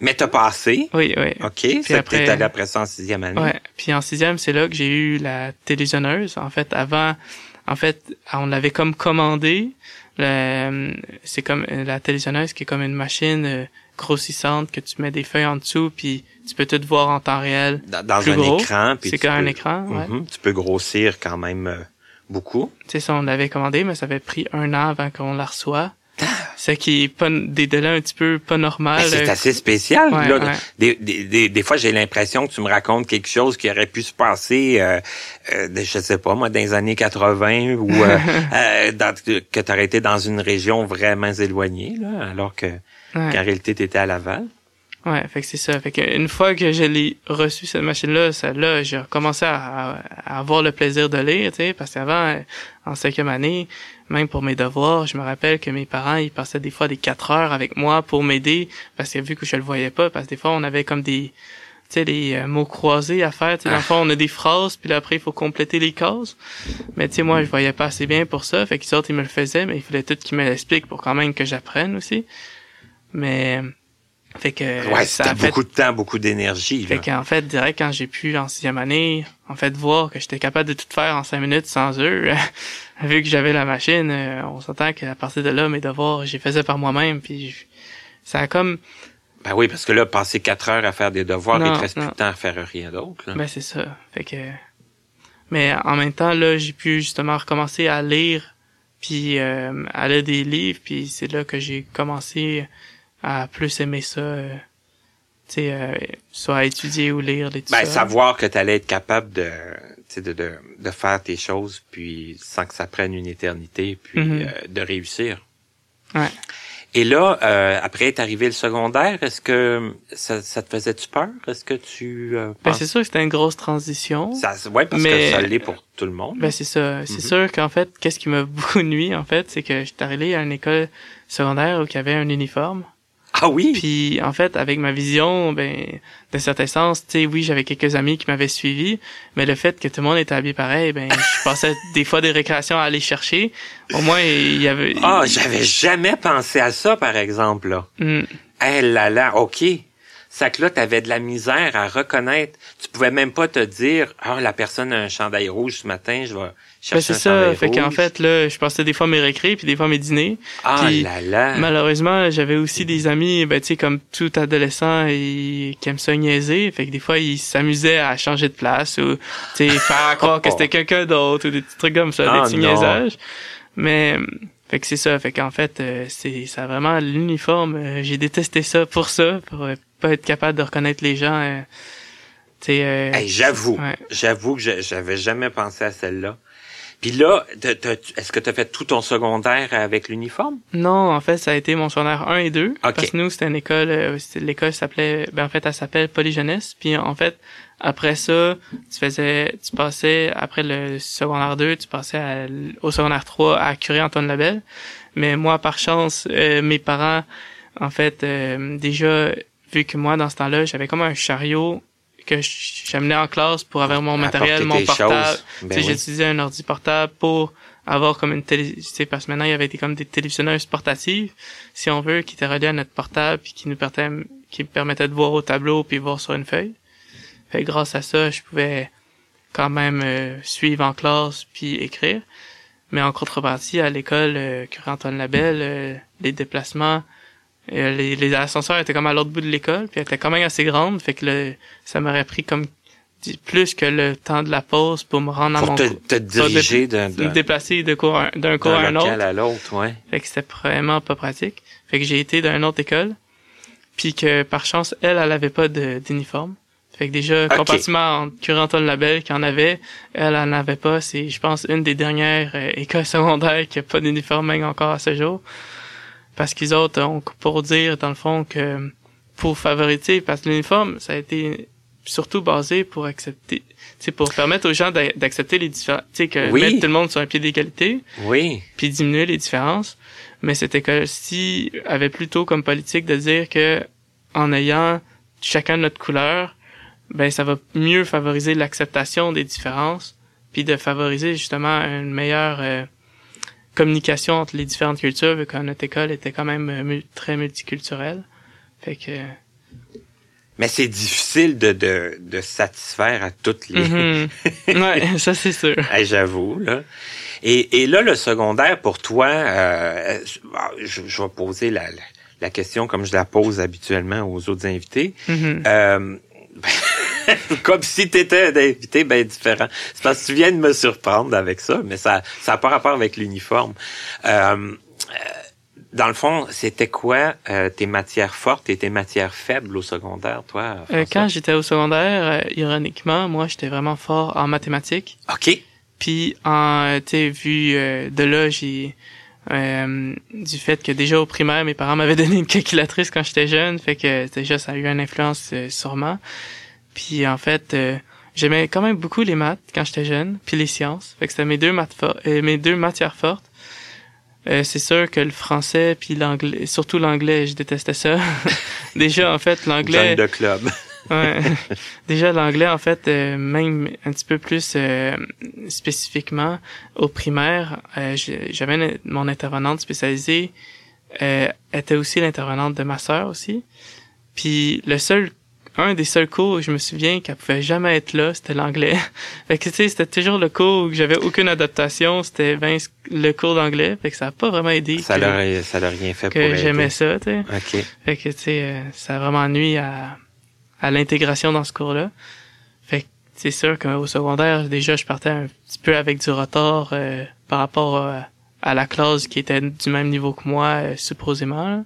Mais t'as passé? oui, oui. OK. Puis après- après... T'es allé après ça en sixième année. Ouais. Puis en sixième, c'est là que j'ai eu la télévisionneuse. En fait, avant, en fait, on l'avait comme commandé. Le- C'est comme la télévisionneuse qui est comme une machine euh, grossissante que tu mets des feuilles en dessous puis tu peux tout voir en temps réel. Dans, dans Plus un gros. écran. C'est comme un écran, ouais. Mhm. Tu peux grossir quand même euh, beaucoup. C'est ça, on l'avait commandé, mais ça avait pris un an avant qu'on la reçoit. C'est qui est pas des délais un petit peu pas normal. Ben, c'est assez spécial. ouais, là. ouais. Des, des, des, des fois, j'ai l'impression que tu me racontes quelque chose qui aurait pu se passer, euh, euh, je sais pas, moi, dans les années 80 ou euh, euh, dans- que tu aurais été dans une région vraiment éloignée, là, alors que Ouais. qu'en réalité, tu étais à Laval. Ouais, fait que c'est ça. Fait que une fois que je l'ai reçu cette machine-là, celle-là, j'ai commencé à, à- à avoir le plaisir de lire, tu sais, parce qu'avant, euh, en cinquième année, même pour mes devoirs, je me rappelle que mes parents, ils passaient des fois des quatre heures avec moi pour m'aider, parce que vu que je le voyais pas, parce que des fois, on avait comme des, tu sais, les euh, mots croisés à faire, tu sais, dans le fond, on a des phrases, puis là, après, il faut compléter les cases. Mais tu sais, moi, je voyais pas assez bien pour ça, fait qu'ils autres, ils me le faisaient, mais il fallait tout qu'ils me l'expliquent pour quand même que j'apprenne aussi. Mais, fait que, ouais, ça c'était a fait beaucoup de temps, beaucoup d'énergie. fait qu'en fait, direct, quand j'ai pu, en sixième année, en fait, voir que j'étais capable de tout faire en cinq minutes sans eux, vu que j'avais la machine, euh, on s'entend qu'à partir de là, mes devoirs, j'y faisais par moi-même, puis je- ça a comme, Ben oui, parce que là, passer quatre heures à faire des devoirs, il Non, te reste plus de temps à faire rien d'autre. ben c'est ça. Fait que, mais en même temps, là, j'ai pu justement recommencer à lire, puis euh, à lire des livres, puis c'est là que j'ai commencé à plus aimer ça, euh, tu sais, euh, soit à étudier ou lire, les Ben, ça. savoir que tu allais être capable de, tu sais, de, de, de faire tes choses, puis sans que ça prenne une éternité, puis Mhm. euh, de réussir. Ouais. Et là, euh, après est arrivé le secondaire, est-ce que ça, ça te faisait-tu peur? Est-ce que tu euh, Ben, c'est sûr que c'était une grosse transition. ça, ouais, parce Mais- que ça l'est pour tout le monde. Ben c'est ça. C'est Mhm. sûr qu'en fait, qu'est-ce qui m'a beaucoup nuit, en fait, c'est que j'étais arrivé à une école secondaire où il y avait un uniforme. Ah oui? Puis en fait, avec ma vision, ben, d'un certain sens, tu sais, oui, j'avais quelques amis qui m'avaient suivi, mais le fait que tout le monde était habillé pareil, ben, je passais des fois des récréations à aller chercher. Au moins, il y avait. Ah, j'avais jamais pensé à ça, par exemple, là. Hmm. Eh là là, OK. Ça que là, t'avais de la misère à reconnaître. Tu pouvais même pas te dire, ah, la personne a un chandail rouge ce matin, je vais Ben, chercher c'est un ça. chandail Fait qu'en fait, là, je passais des fois mes récrés, puis des fois mes dîners. ah puis, là là. Malheureusement, j'avais aussi des amis, ben tu sais, comme tout adolescent, et, qui aiment ça niaiser. Fait que des fois, ils s'amusaient à changer de place ou, tu sais, faire croire que c'était quelqu'un d'autre ou des petits trucs comme ça, Ah, des petits non. niaisages. Mais, fait que c'est ça. Fait qu'en fait, euh, c'est, ça vraiment l'uniforme. euh, j'ai détesté ça pour ça, pour euh, pas être capable de reconnaître les gens. euh, euh, Hey, j'avoue, ouais. j'avoue que je- j'avais jamais pensé à celle-là. Puis là, t'as- t'as- est-ce que tu as fait tout ton secondaire avec l'uniforme? Non, en fait, ça a été mon secondaire 1 et 2. Ok. Parce que nous, c'était une école, euh, l'école s'appelait, ben en fait, elle s'appelle Polyjeunesse. Puis en fait, après ça, tu faisais, tu passais, après le secondaire 2, tu passais à au secondaire 3 à Curie-Antoine Labelle. Mais moi, par chance, euh, mes parents, en fait, euh, déjà, vu que moi, dans ce temps-là, j'avais comme un chariot que j'amenais en classe pour avoir mon matériel, Apporter mon portable. Ben oui. J'utilisais un ordi portable pour avoir comme une télé, tu sais, parce que maintenant, il y avait des, comme des télévisionneuses portatives, si on veut, qui étaient reliées à notre portable, puis qui nous permettaient, qui permettaient de voir au tableau, puis voir sur une feuille. Fait que grâce à ça, je pouvais quand même euh, suivre en classe, puis écrire. Mais en contrepartie, à l'école, euh, Curie-Antoine Labelle, euh, les déplacements, euh, les, les ascenseurs étaient comme à l'autre bout de l'école, puis elles étaient quand même assez grandes, fait que le, ça m'aurait pris comme plus que le temps de la pause pour me rendre à mon te, te diriger d'un me d'un- déplacer de cours à- d'un cours à d'un un autre. à l'autre, ouais. Fait que c'était vraiment pas pratique. Fait que j'ai été dans une autre école. Puis que par chance, elle, elle avait pas d'uniforme. Fait que déjà, Ok. comparativement entre Labelle qui en avait, elle en avait pas. C'est, je pense, une des dernières euh, écoles secondaires qui a pas d'uniforme encore à ce jour. Parce qu'ils autres ont pour dire, dans le fond, que pour favoriser, parce que l'uniforme, ça a été surtout basé pour accepter, c'est pour permettre aux gens d'a- d'accepter les différences, tu sais, que Oui. mettre tout le monde sur un pied d'égalité Oui. puis diminuer les différences. Mais cette école-ci avait plutôt comme politique de dire que en ayant chacun notre couleur, ben ça va mieux favoriser l'acceptation des différences, puis de favoriser justement une meilleure euh, communication entre les différentes cultures, vu que notre école était quand même euh, très multiculturelle. Fait que Mais c'est difficile de, de, de satisfaire à toutes les. Mhm. ouais, ça c'est sûr. J'avoue, là. Et, et là, le secondaire, pour toi, euh, je, je vais poser la, la, question comme je la pose habituellement aux autres invités. Mhm. Euh, comme si tu étais un invité bien différent. C'est parce que tu viens de me surprendre avec ça, mais ça ça n'a pas rapport avec l'uniforme. Euh, euh, dans le fond, c'était quoi euh, tes matières fortes et tes matières faibles au secondaire, toi? Euh, quand j'étais au secondaire, euh, ironiquement, moi j'étais vraiment fort en mathématiques. OK. Puis, en, tu sais, vu euh, de là, j'ai euh, du fait que déjà au primaire, mes parents m'avaient donné une calculatrice quand j'étais jeune, fait que déjà ça a eu une influence euh, sûrement. Puis en fait, euh, j'aimais quand même beaucoup les maths quand j'étais jeune, puis les sciences. Fait que c'était mes deux maths euh, mes deux matières fortes. Euh, c'est sûr que le français puis l'anglais, surtout l'anglais, je détestais ça. déjà en fait, l'anglais. De club. Ouais. Déjà, l'anglais, en fait, euh, même un petit peu plus spécifiquement, au primaire, j'avais mon intervenante spécialisée, était aussi l'intervenante de ma sœur aussi. Puis le seul, un des seuls cours où je me souviens qu'elle pouvait jamais être là, c'était l'anglais. fait que tu sais, c'était toujours le cours où j'avais aucune adaptation, c'était Vince- le cours d'anglais, fait que ça a pas vraiment aidé Ça l'a rien fait pour que j'aimais ça, tu sais. OK. Fait que, tu sais, euh, ça a vraiment nuit à, à l'intégration dans ce cours-là. Fait que c'est sûr qu'au secondaire, déjà, je partais un petit peu avec du retard euh, par rapport euh, à la classe qui était du même niveau que moi, euh, supposément. là.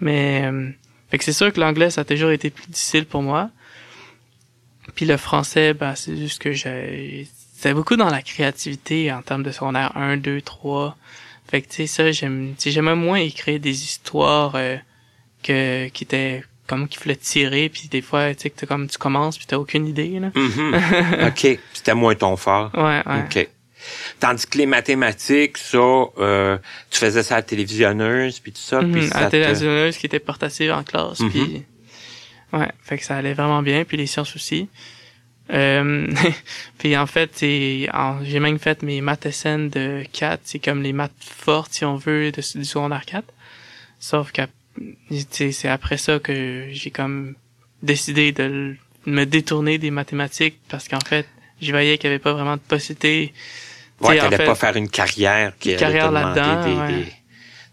Mais, euh, fait que c'est sûr que l'anglais, ça a toujours été plus difficile pour moi. Puis le français, bah, c'est juste que j'ai... C'était beaucoup dans la créativité en termes de secondaire 1, 2, 3. Fait que tu sais ça j'aime j'aimais moins écrire des histoires euh, que qui étaient comme qu'il fallait tirer puis des fois tu sais que comme tu commences puis t'as aucune idée là. Mm-hmm. OK. C'était moins ton fort. Ouais, ouais. OK. Tandis que les mathématiques, ça, euh, tu faisais ça à la télévisionneuse, puis tout ça. puis Mhm, ça à la te- télévisionneuse qui était portative en classe Mhm. puis ouais fait que ça allait vraiment bien puis les sciences aussi euh, puis en fait j'ai même fait mes maths SN de 4 c'est comme les maths fortes si on veut de, du secondaire 4 sauf que c'est après ça que j'ai comme décidé de me détourner des mathématiques parce qu'en fait je voyais qu'il y avait pas vraiment de possibilité Ouais, t'allais fait, pas faire une carrière qui une carrière là-dedans, des, ouais. des,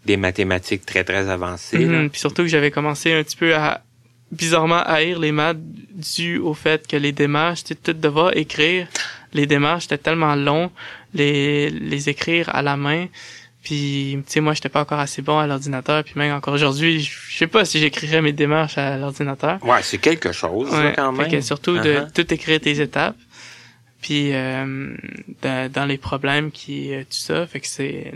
des mathématiques très, très avancées. Mhm, Puis surtout que j'avais commencé un petit peu à bizarrement haïr les maths dû au fait que les démarches, tu tout devoir écrire, les démarches c'était tellement long, les les écrire à la main. Puis tu sais moi j'étais pas encore assez bon à l'ordinateur puis même encore aujourd'hui, je sais pas si j'écrirais mes démarches à l'ordinateur. Ouais, c'est quelque chose, quand fait même. que surtout de Uh-huh. tout écrire tes étapes. Puis euh, dans, dans les problèmes qui euh, tout ça, fait que c'est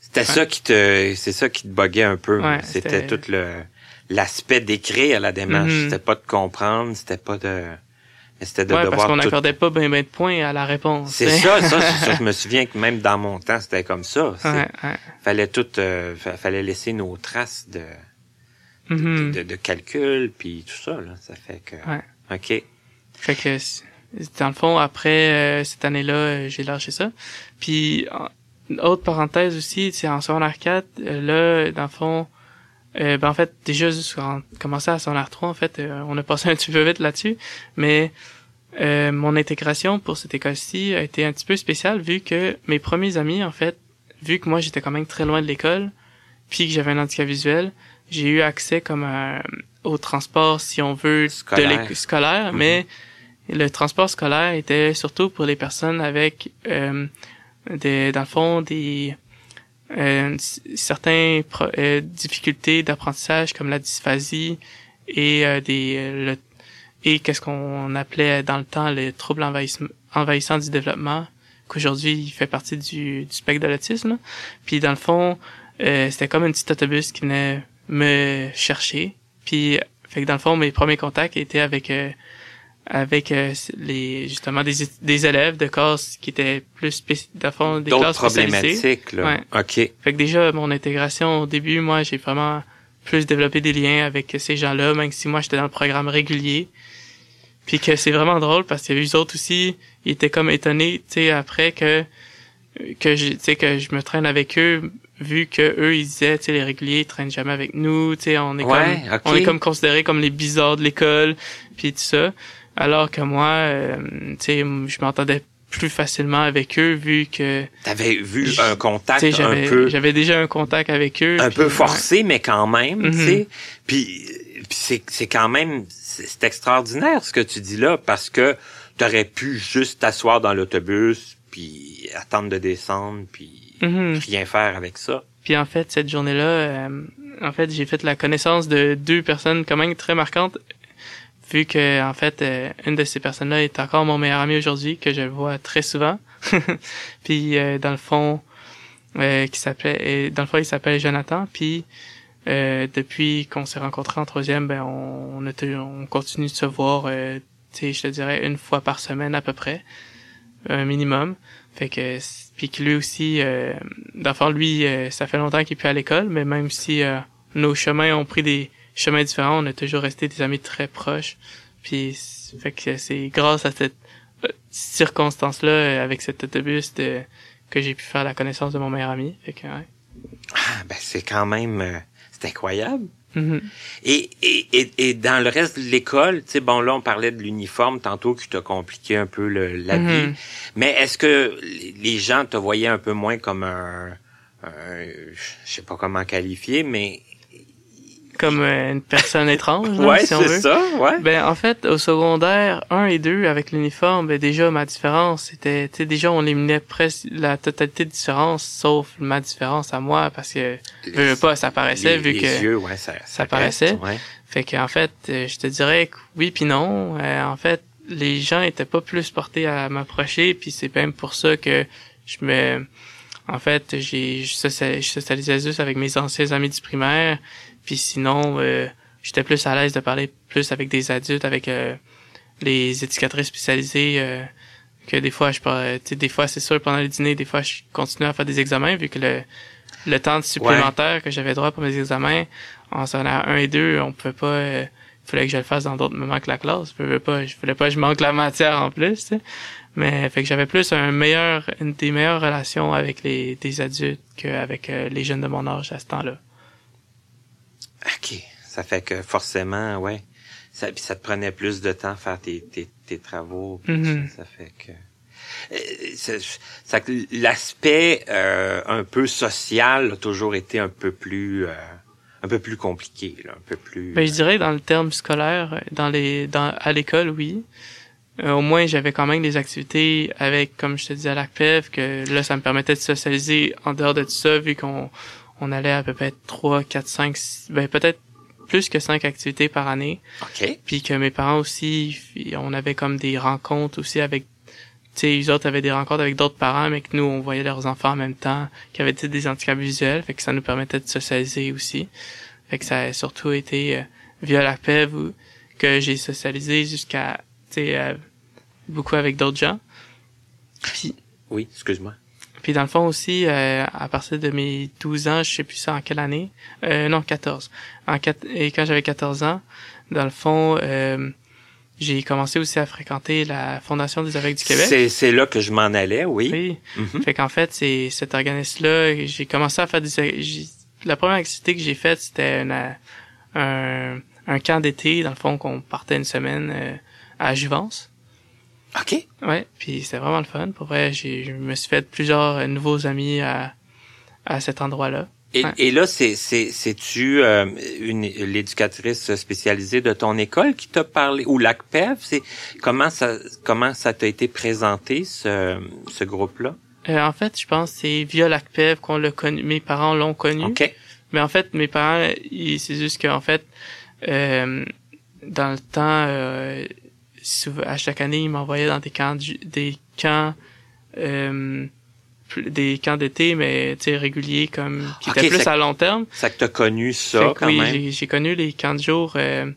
C'était ça qui te, c'est ça qui te buguait un peu. Ouais, c'était tout le, l'aspect d'écrire la démarche. Mhm. C'était pas de comprendre, c'était pas de, mais c'était de ouais parce devoir qu'on tout- n'accordait pas ben ben de points à la réponse. C'est ça, ça, c'est ça. Je me souviens que même dans mon temps, c'était comme ça. C'est- Ouais, ouais. Fallait tout, euh, fa- fallait laisser nos traces de, Mhm. de, de calcul, puis tout ça, là. Ça fait que, Ouais. OK. Fait que dans le fond après euh, cette année-là, euh, j'ai lâché ça. Puis une autre parenthèse aussi, c'est en secondaire 4, euh, là dans le fond euh, ben en fait déjà juste en commencer à secondaire 3 en fait, euh, on a passé un petit peu vite là-dessus, mais euh, mon intégration pour cette école-ci a été un petit peu spéciale vu que mes premiers amis en fait, vu que moi j'étais quand même très loin de l'école, puis que j'avais un handicap visuel, j'ai eu accès comme à- au transport si on veut Scolaire. de l'école scolaire, Mhm. mais le transport scolaire était surtout pour les personnes avec euh, des dans le fond des euh, c- certains pro- euh, difficultés d'apprentissage comme la dysphasie et euh, des euh, le, et qu'est-ce qu'on appelait dans le temps les troubles envahissem- envahissants du développement qu'aujourd'hui il fait partie du, du spectre de l'autisme. Puis dans le fond euh, c'était comme un petit autobus qui venait me chercher. Puis fait que dans le fond mes premiers contacts étaient avec avec euh, les justement des, des élèves de classes qui étaient plus le fond, des classes problématiques, là. OK. Fait que déjà mon intégration au début, moi j'ai vraiment plus développé des liens avec ces gens-là, même si moi j'étais dans le programme régulier. Puis que c'est vraiment drôle parce qu'il y avait eux autres aussi, ils étaient comme étonnés, tu sais, après que que je, tu sais, que je me traîne avec eux, vu que eux ils disaient, tu sais, les réguliers ils traînent jamais avec nous, tu sais, on est Ouais, comme on est comme considérés comme les bizarres de l'école, puis tout ça. Alors que moi, euh, tu sais, je m'entendais plus facilement avec eux vu que T'avais vu un contact un j'avais peu, j'avais déjà un contact avec eux. un peu ouais. forcé, mais quand même, tu Mhm. sais. Puis, puis c'est, c'est quand même, c'est extraordinaire ce que tu dis là, parce que t'aurais pu juste t'asseoir dans l'autobus, puis attendre de descendre, puis Mhm. rien faire avec ça. Puis en fait, cette journée-là, euh, en fait, j'ai fait la connaissance de deux personnes quand même très marquantes, vu que en fait, euh, une de ces personnes-là est encore mon meilleur ami aujourd'hui, que je vois très souvent. puis euh, dans le fond, euh, qui s'appelait, et dans le fond, il s'appelle Jonathan. Puis euh, depuis qu'on s'est rencontrés en troisième, ben on, on, a on continue de se voir, euh, tu sais, je te dirais une fois par semaine à peu près, un minimum. Fait que puis que lui aussi, euh, d'enfant lui, euh, ça fait longtemps qu'il est plus à l'école, mais même si euh, nos chemins ont pris des chemins différents, on a toujours resté des amis très proches. Puis fait que c'est grâce à cette euh, circonstance-là, euh, avec cet autobus, de, que j'ai pu faire la connaissance de mon meilleur ami. Fait que, ouais. Ah, ben c'est quand même, euh, c'est incroyable. Mhm. Et, et, et, et dans le reste de l'école, tu sais, bon, là, on parlait de l'uniforme tantôt qui t'a compliqué un peu le, la Mhm. vie. Mais est-ce que les- les gens te voyaient un peu moins comme un, un je sais pas comment qualifier, mais Comme euh, une personne étrange, là, ouais, si on c'est veut. ça, ouais. Ben en fait au secondaire 1 et 2 avec l'uniforme, ben déjà ma différence c'était tu sais déjà on éliminait presque la totalité de différence sauf ma différence à moi parce que veux pas ça paraissait les, vu les que yeux, ouais, ça, ça, paraissait. reste, ouais. fait que en fait euh, je te dirais que oui puis non Euh, en fait les gens étaient pas plus portés à m'approcher puis c'est même pour ça que je me en fait, j'ai je socialisais juste avec mes anciens amis du primaire, puis sinon, euh, j'étais plus à l'aise de parler plus avec des adultes, avec euh, les éducatrices spécialisées, euh, que des fois, je parlais, des fois, c'est sûr, pendant le dîner, des fois, je continuais à faire des examens, vu que le, le temps supplémentaire que j'avais droit pour mes examens, en secondaire 1 et 2, on pouvait pas, il fallait que je le fasse dans d'autres moments que la classe. Je voulais pas, je voulais pas, je manque la matière en plus. Mais fait que j'avais plus un meilleur, une des meilleures relations avec les des adultes qu'avec euh, les jeunes de mon âge à ce temps-là. OK. Ça fait que forcément, ouais. Ça, ça te prenait plus de temps à faire tes, tes, tes travaux. Mm-hmm. ça, fait que. Euh, ça, l'aspect euh, un peu social a toujours été un peu plus un peu plus compliqué là, un peu plus ben, je dirais dans le terme scolaire dans les dans à l'école oui euh, au moins j'avais quand même des activités avec, comme je te disais, à l'ACPEV, que là, ça me permettait de socialiser en dehors de tout ça, vu qu'on on allait à peu près 3, 4, 5, ben peut-être plus que 5 activités par année. OK. Puis que mes parents aussi, on avait comme des rencontres aussi avec tu sais, les autres avaient des rencontres avec d'autres parents, mais que nous, on voyait leurs enfants en même temps, qui avaient des handicaps visuels, fait que ça nous permettait de socialiser aussi. Fait que ça a surtout été euh, via la PEV que j'ai socialisé jusqu'à, tu sais, euh, beaucoup avec d'autres gens. Puis, oui, excuse-moi. Puis dans le fond aussi, euh, à partir de mes 12 ans, je sais plus ça en quelle année, euh, non 14. En et quand j'avais 14 ans, dans le fond, euh, j'ai commencé aussi à fréquenter la Fondation des aveugles du Québec. C'est, c'est là que je m'en allais, oui. Oui. Mhm. Fait qu'en fait, c'est cet organisme-là, j'ai commencé à faire des... La première activité que j'ai faite, c'était un, un camp d'été, dans le fond, qu'on partait une semaine euh, à Juvence. OK. Ouais, puis c'était vraiment le fun. Pour vrai, j'ai, je me suis fait plusieurs nouveaux amis à, à cet endroit-là. Et, Ouais. et là, c'est c'est c'est-tu euh, une l'éducatrice spécialisée de ton école qui t'a parlé ou l'ACPEV? C'est comment ça comment ça t'a été présenté ce ce groupe-là? Euh, en fait, je pense que c'est via l'ACPEV qu'on l'a connu. Mes parents l'ont connu. Ok. Mais en fait, mes parents, c'est juste qu'en fait, euh, dans le temps, euh, souvent- à chaque année, ils m'envoyaient dans des camps, du- des camps, euh, des camps d'été, mais tu sais réguliers comme qui étaient plus à long terme. Ça que t'as connu ça Fait que quand oui, même. j'ai- j'ai connu les camps de jour. Euh,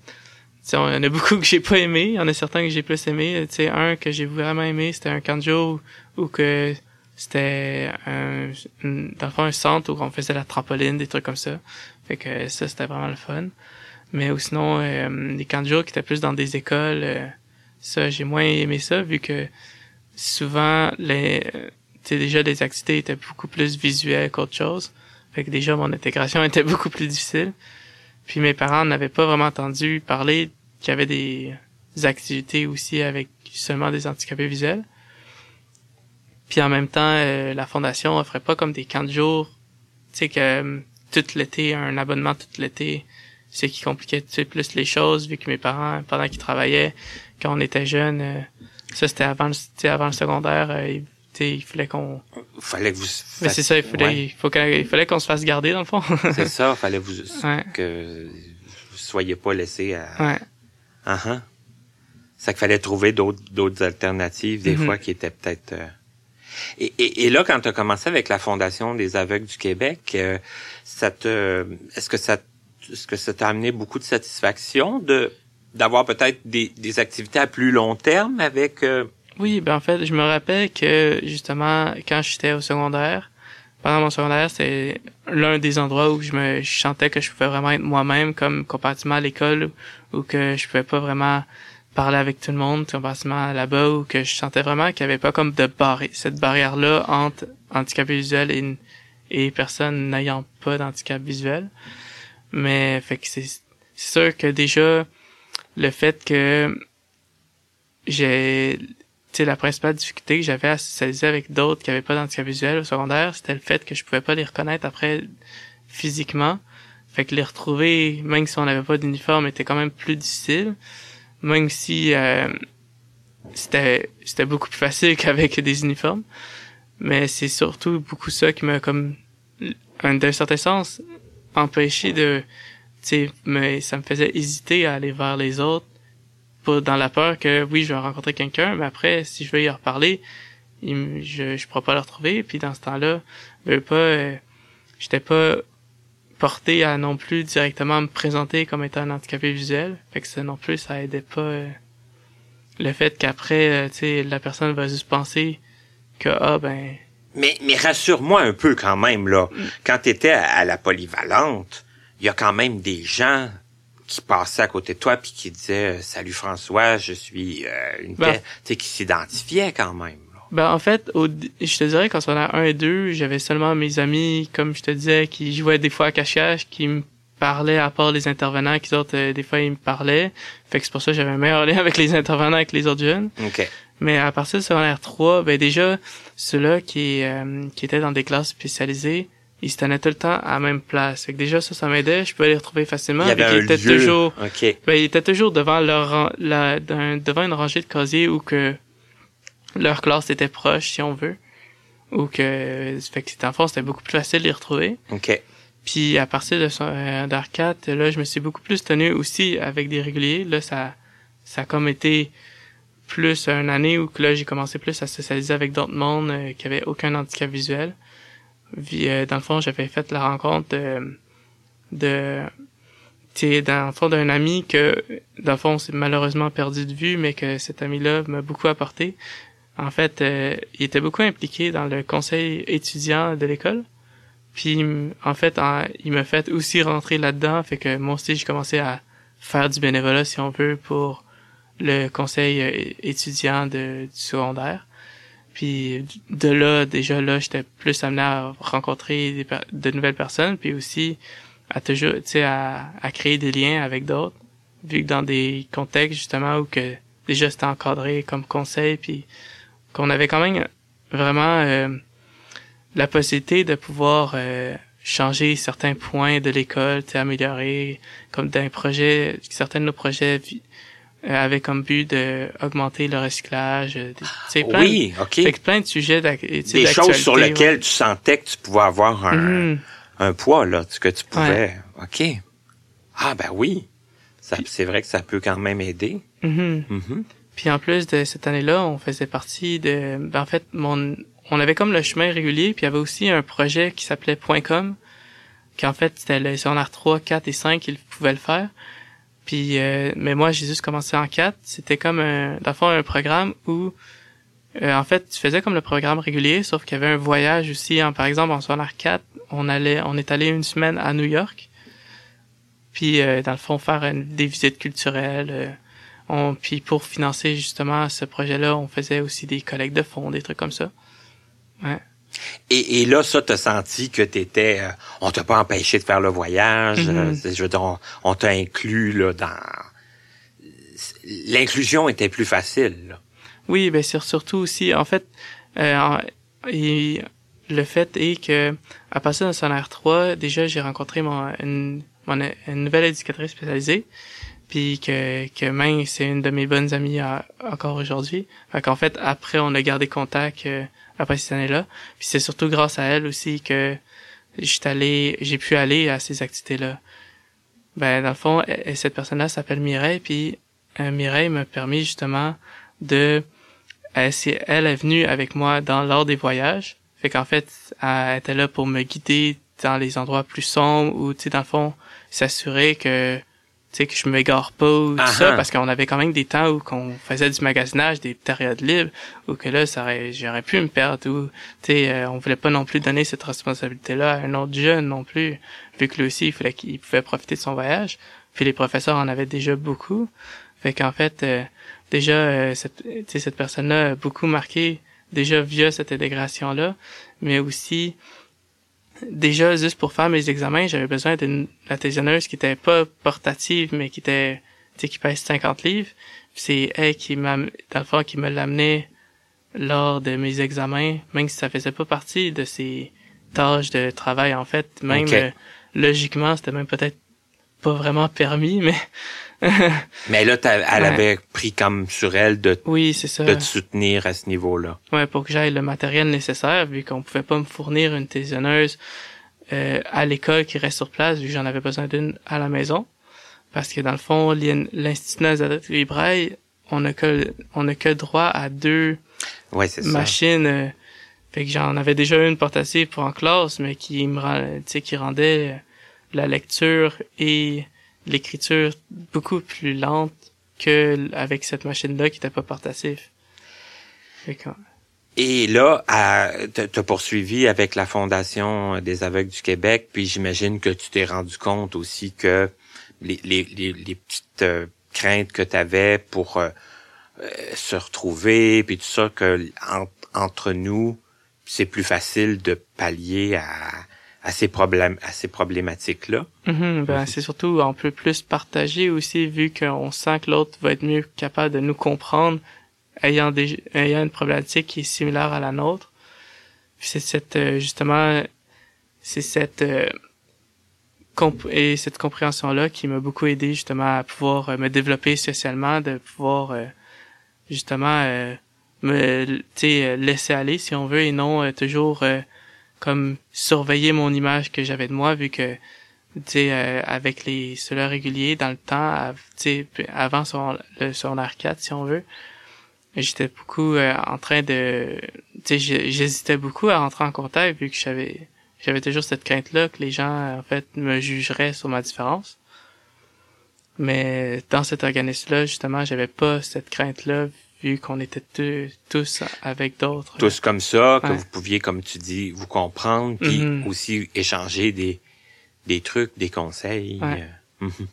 il y en a beaucoup que j'ai pas aimé. Il y en a certains que j'ai plus aimé. Tu sais, un que j'ai vraiment aimé, c'était un camp de jour où, que c'était un, dans le fond un centre où on faisait la trampoline, des trucs comme ça. Fait que ça, c'était vraiment le fun. Mais ou sinon, euh, les camps de jour qui étaient plus dans des écoles, euh, ça, j'ai moins aimé ça vu que souvent, les, déjà, les activités étaient beaucoup plus visuelles qu'autre chose. Fait que déjà, mon intégration était beaucoup plus difficile. Puis mes parents n'avaient pas vraiment entendu parler qu'il y avait des activités aussi avec seulement des handicapés visuels. Puis en même temps, euh, la fondation offrait pas comme des camps de jour, tu sais que euh, tout l'été, un abonnement tout l'été, c'est qui compliquait tu sais, plus les choses vu que mes parents, pendant qu'ils travaillaient, quand on était jeunes, euh, ça c'était avant, le- tu sais, avant le secondaire, euh, il, tu sais, il fallait qu'on, Fallait que vous. mais c'est ça, il fallait, Ouais, il faut qu'on- il fallait qu'on se fasse garder dans le fond. c'est ça. Fallait vous Ouais. que vous soyez pas laissé à. ouais. Ah ah. Ça qu'il fallait trouver d'autres d'autres alternatives des Mhm. fois qui étaient peut-être. euh, Et, et, et là, quand tu as commencé avec la Fondation des aveugles du Québec, euh, ça te, est-ce que ça, est-ce que ça t'a amené beaucoup de satisfaction de d'avoir peut-être des, des activités à plus long terme avec. euh, Oui, ben en fait, je me rappelle que justement, quand j'étais au secondaire, pendant mon secondaire, c'est l'un des endroits où je me je sentais que je pouvais vraiment être moi-même, comme comparativement à l'école, où que je pouvais pas vraiment parler avec tout le monde, comparativement là-bas, où que je sentais vraiment qu'il y avait pas comme de barrière, cette barrière-là entre handicapé visuel et, et personnes n'ayant pas d'handicap visuel. Mais fait que c'est sûr que déjà le fait que j'ai tu la principale difficulté que j'avais à socialiser avec d'autres qui avaient pas d'handicap visuel au secondaire, c'était le fait que je pouvais pas les reconnaître après physiquement. Fait que les retrouver, même si on n'avait pas d'uniforme, était quand même plus difficile. Même si euh, c'était c'était beaucoup plus facile qu'avec des uniformes. Mais c'est surtout beaucoup ça qui m'a comme un d'un certain sens empêché de tu mais ça me faisait hésiter à aller vers les autres pour, dans la peur que oui, je vais rencontrer quelqu'un, mais après, si je vais y reparler, je je pourrais pas le retrouver. Puis dans ce temps-là je veux pas euh, j'étais pas porté à non plus directement me présenter comme étant un handicapé visuel. Fait que ça non plus ça aidait pas euh, le fait qu'après euh, tu la personne va juste penser que ah ben Mais, mais rassure-moi un peu quand même, là. Quand tu étais à, à la polyvalente, il y a quand même des gens qui passaient à côté de toi puis qui disaient euh, Salut François, je suis euh, une Ben. Tu sais, qui s'identifiaient quand même. là. Ben, en fait, au, je te dirais qu'en secondaire 1 et 2, j'avais seulement mes amis, comme je te disais, qui jouaient des fois à cache-cache, qui me parlaient à part les intervenants, qui autres, euh, des fois, ils me parlaient. Fait que c'est pour ça que j'avais un meilleur lien avec les intervenants avec les autres jeunes. OK. Mais à partir du secondaire 3, ben déjà, ceux-là qui, euh, qui étaient dans des classes spécialisées, ils se tenaient tout le temps à la même place. Fait que déjà, ça, ça m'aidait. Je pouvais les retrouver facilement. Il y avait un ils étaient lieu. toujours ben, ils étaient toujours devant leur la, devant une rangée de casiers où que leur classe était proche, si on veut. Ou que, fait que, dans le fond, c'était beaucoup plus facile de les retrouver. OK. Puis, à partir de son, euh, 4, là, je me suis beaucoup plus tenu aussi avec des réguliers. Là, ça, ça a comme été plus une année où là, j'ai commencé plus à socialiser avec d'autres mondes euh, qui avaient aucun handicap visuel. Puis, euh, dans le fond, j'avais fait la rencontre de, dans le fond d'un ami que, dans le fond, c'est malheureusement perdu de vue, mais que cet ami-là m'a beaucoup apporté. En fait, euh, il était beaucoup impliqué dans le conseil étudiant de l'école. Puis, en fait, il m'a fait aussi rentrer là-dedans, fait que moi aussi, j'ai commencé à faire du bénévolat, si on veut, pour le conseil euh, étudiant de, du secondaire. Puis de là, déjà là, j'étais plus amené à rencontrer des de nouvelles personnes, puis aussi à toujours, tu sais, à, à créer des liens avec d'autres, vu que dans des contextes justement où que déjà c'était encadré comme conseil, puis qu'on avait quand même vraiment euh, la possibilité de pouvoir euh, changer certains points de l'école, améliorer, comme d'un projet, certains de nos projets euh, avaient comme but de augmenter le recyclage, euh, des- tu sais, plein, Oui, OK. fait que plein de sujets d'ac- tu sais, Des choses sur d'actualité, lesquelles tu sentais que tu pouvais avoir un, Mhm. un poids, là, ce que tu pouvais. OK. Ah, ben oui. C'est vrai que ça peut quand même aider. Mhm. Mhm. Puis en plus de cette année-là, on faisait partie de... Ben en fait, mon, on avait comme le chemin régulier, puis il y avait aussi un projet qui s'appelait Point .com, qui en fait, c'était le secondaire 3, 4 et 5 qui pouvaient le faire. Puis, euh, mais moi, j'ai juste commencé en 4. C'était comme, un, dans le fond, un programme où, euh, en fait, tu faisais comme le programme régulier, sauf qu'il y avait un voyage aussi. En, par exemple, en secondaire 4, on allait, on est allé une semaine à New York. Puis, euh, dans le fond, faire une- des visites culturelles. euh, on, puis pour financer justement ce projet-là, on faisait aussi des collectes de fonds, des trucs comme ça. Ouais. Et, et là, ça, t'as senti que t'étais... euh, on t'a pas empêché de faire le voyage. Mhm. euh, c'est- je veux dire, on, on t'a inclus, là, dans... L'inclusion était plus facile, là. Oui, ben surtout aussi, en fait, euh, et le fait est que à partir de son R3, déjà j'ai rencontré mon, une, mon- une nouvelle éducatrice spécialisée, puis que, que même c'est une de mes bonnes amies à- encore aujourd'hui. Fait qu'en fait, après, on a gardé contact euh, après cette année-là. Puis c'est surtout grâce à elle aussi que j'étais allé, j'ai pu aller à ces activités-là. Ben, dans le fond, cette personne-là s'appelle Mireille, puis euh, Mireille m'a permis justement de elle, c'est- elle est venue avec moi dans lors des voyages. Fait qu'en fait, elle était là pour me guider dans les endroits plus sombres ou, tu sais, dans le fond, s'assurer que, sais, que je m'égare pas ou tout ça, parce qu'on avait quand même des temps où qu'on faisait du magasinage, des périodes libres, ou que là, ça aurait, j'aurais pu me perdre ou, tu sais, euh, on voulait pas non plus donner cette responsabilité-là à un autre jeune non plus, vu que lui aussi, il fallait qu'il pouvait profiter de son voyage. Puis les professeurs en avaient déjà beaucoup. Fait qu'en fait, euh, déjà, euh, cette, tu sais, cette personne-là a beaucoup marqué, déjà via cette intégration-là, mais aussi, déjà, juste pour faire mes examens, j'avais besoin d'une latésonneuse qui était pas portative, mais qui était, tu sais, qui pèse 50 livres. C'est elle qui m'a, dans le fond, qui me l'amenait lors de mes examens, même si ça faisait pas partie de ses tâches de travail, en fait. Même, euh, logiquement, c'était même peut-être pas vraiment permis, mais Mais là, elle Ouais. avait pris comme sur elle de, oui, c'est ça. de te soutenir à ce niveau-là. Ouais, pour que j'aille le matériel nécessaire, vu qu'on pouvait pas me fournir une tésonneuse euh, à l'école qui reste sur place, vu que j'en avais besoin d'une à la maison. Parce que dans le fond, l'IN- l'Institut Nazareth Libraille, on a que on a que droit à deux Ouais, c'est ça. machine. euh, fait que j'en avais déjà une portative pour en classe, mais qui me rend- tu sais, qui rendait la lecture et l'écriture beaucoup plus lente que avec cette machine-là qui était pas que, Et là, t'as t'as poursuivi avec la Fondation des aveugles du Québec, puis j'imagine que tu t'es rendu compte aussi que les, les, les, petites euh, craintes que tu avais pour euh, euh, se retrouver, puis tout ça, que en- entre nous, c'est plus facile de pallier à, à ces problèmes, à ces problématiques-là. Mhm, ben, c'est surtout, on peut plus partager aussi, vu qu'on sent que l'autre va être mieux capable de nous comprendre, ayant, des, ayant une problématique qui est similaire à la nôtre. C'est cette, euh, justement, c'est cette, euh, et cette compréhension-là qui m'a beaucoup aidé, justement, à pouvoir euh, me développer socialement, de pouvoir, justement, me, laisser aller, si on veut, et non toujours, comme surveiller mon image que j'avais de moi, vu que tu sais, euh, avec les ceux-là réguliers dans le temps, tu avant le secondaire 4, si on veut, j'étais beaucoup euh, en train de, tu sais, j'hésitais beaucoup à rentrer en contact vu que j'avais, j'avais toujours cette crainte-là que les gens, en fait, me jugeraient sur ma différence. Mais dans cet organisme-là, justement, j'avais pas cette crainte-là vu qu'on était tous- tous avec d'autres. Tous comme ça, que vous pouviez, comme tu dis, vous comprendre, puis Mhm. aussi échanger des, des trucs, des conseils. Ouais. euh, mhm.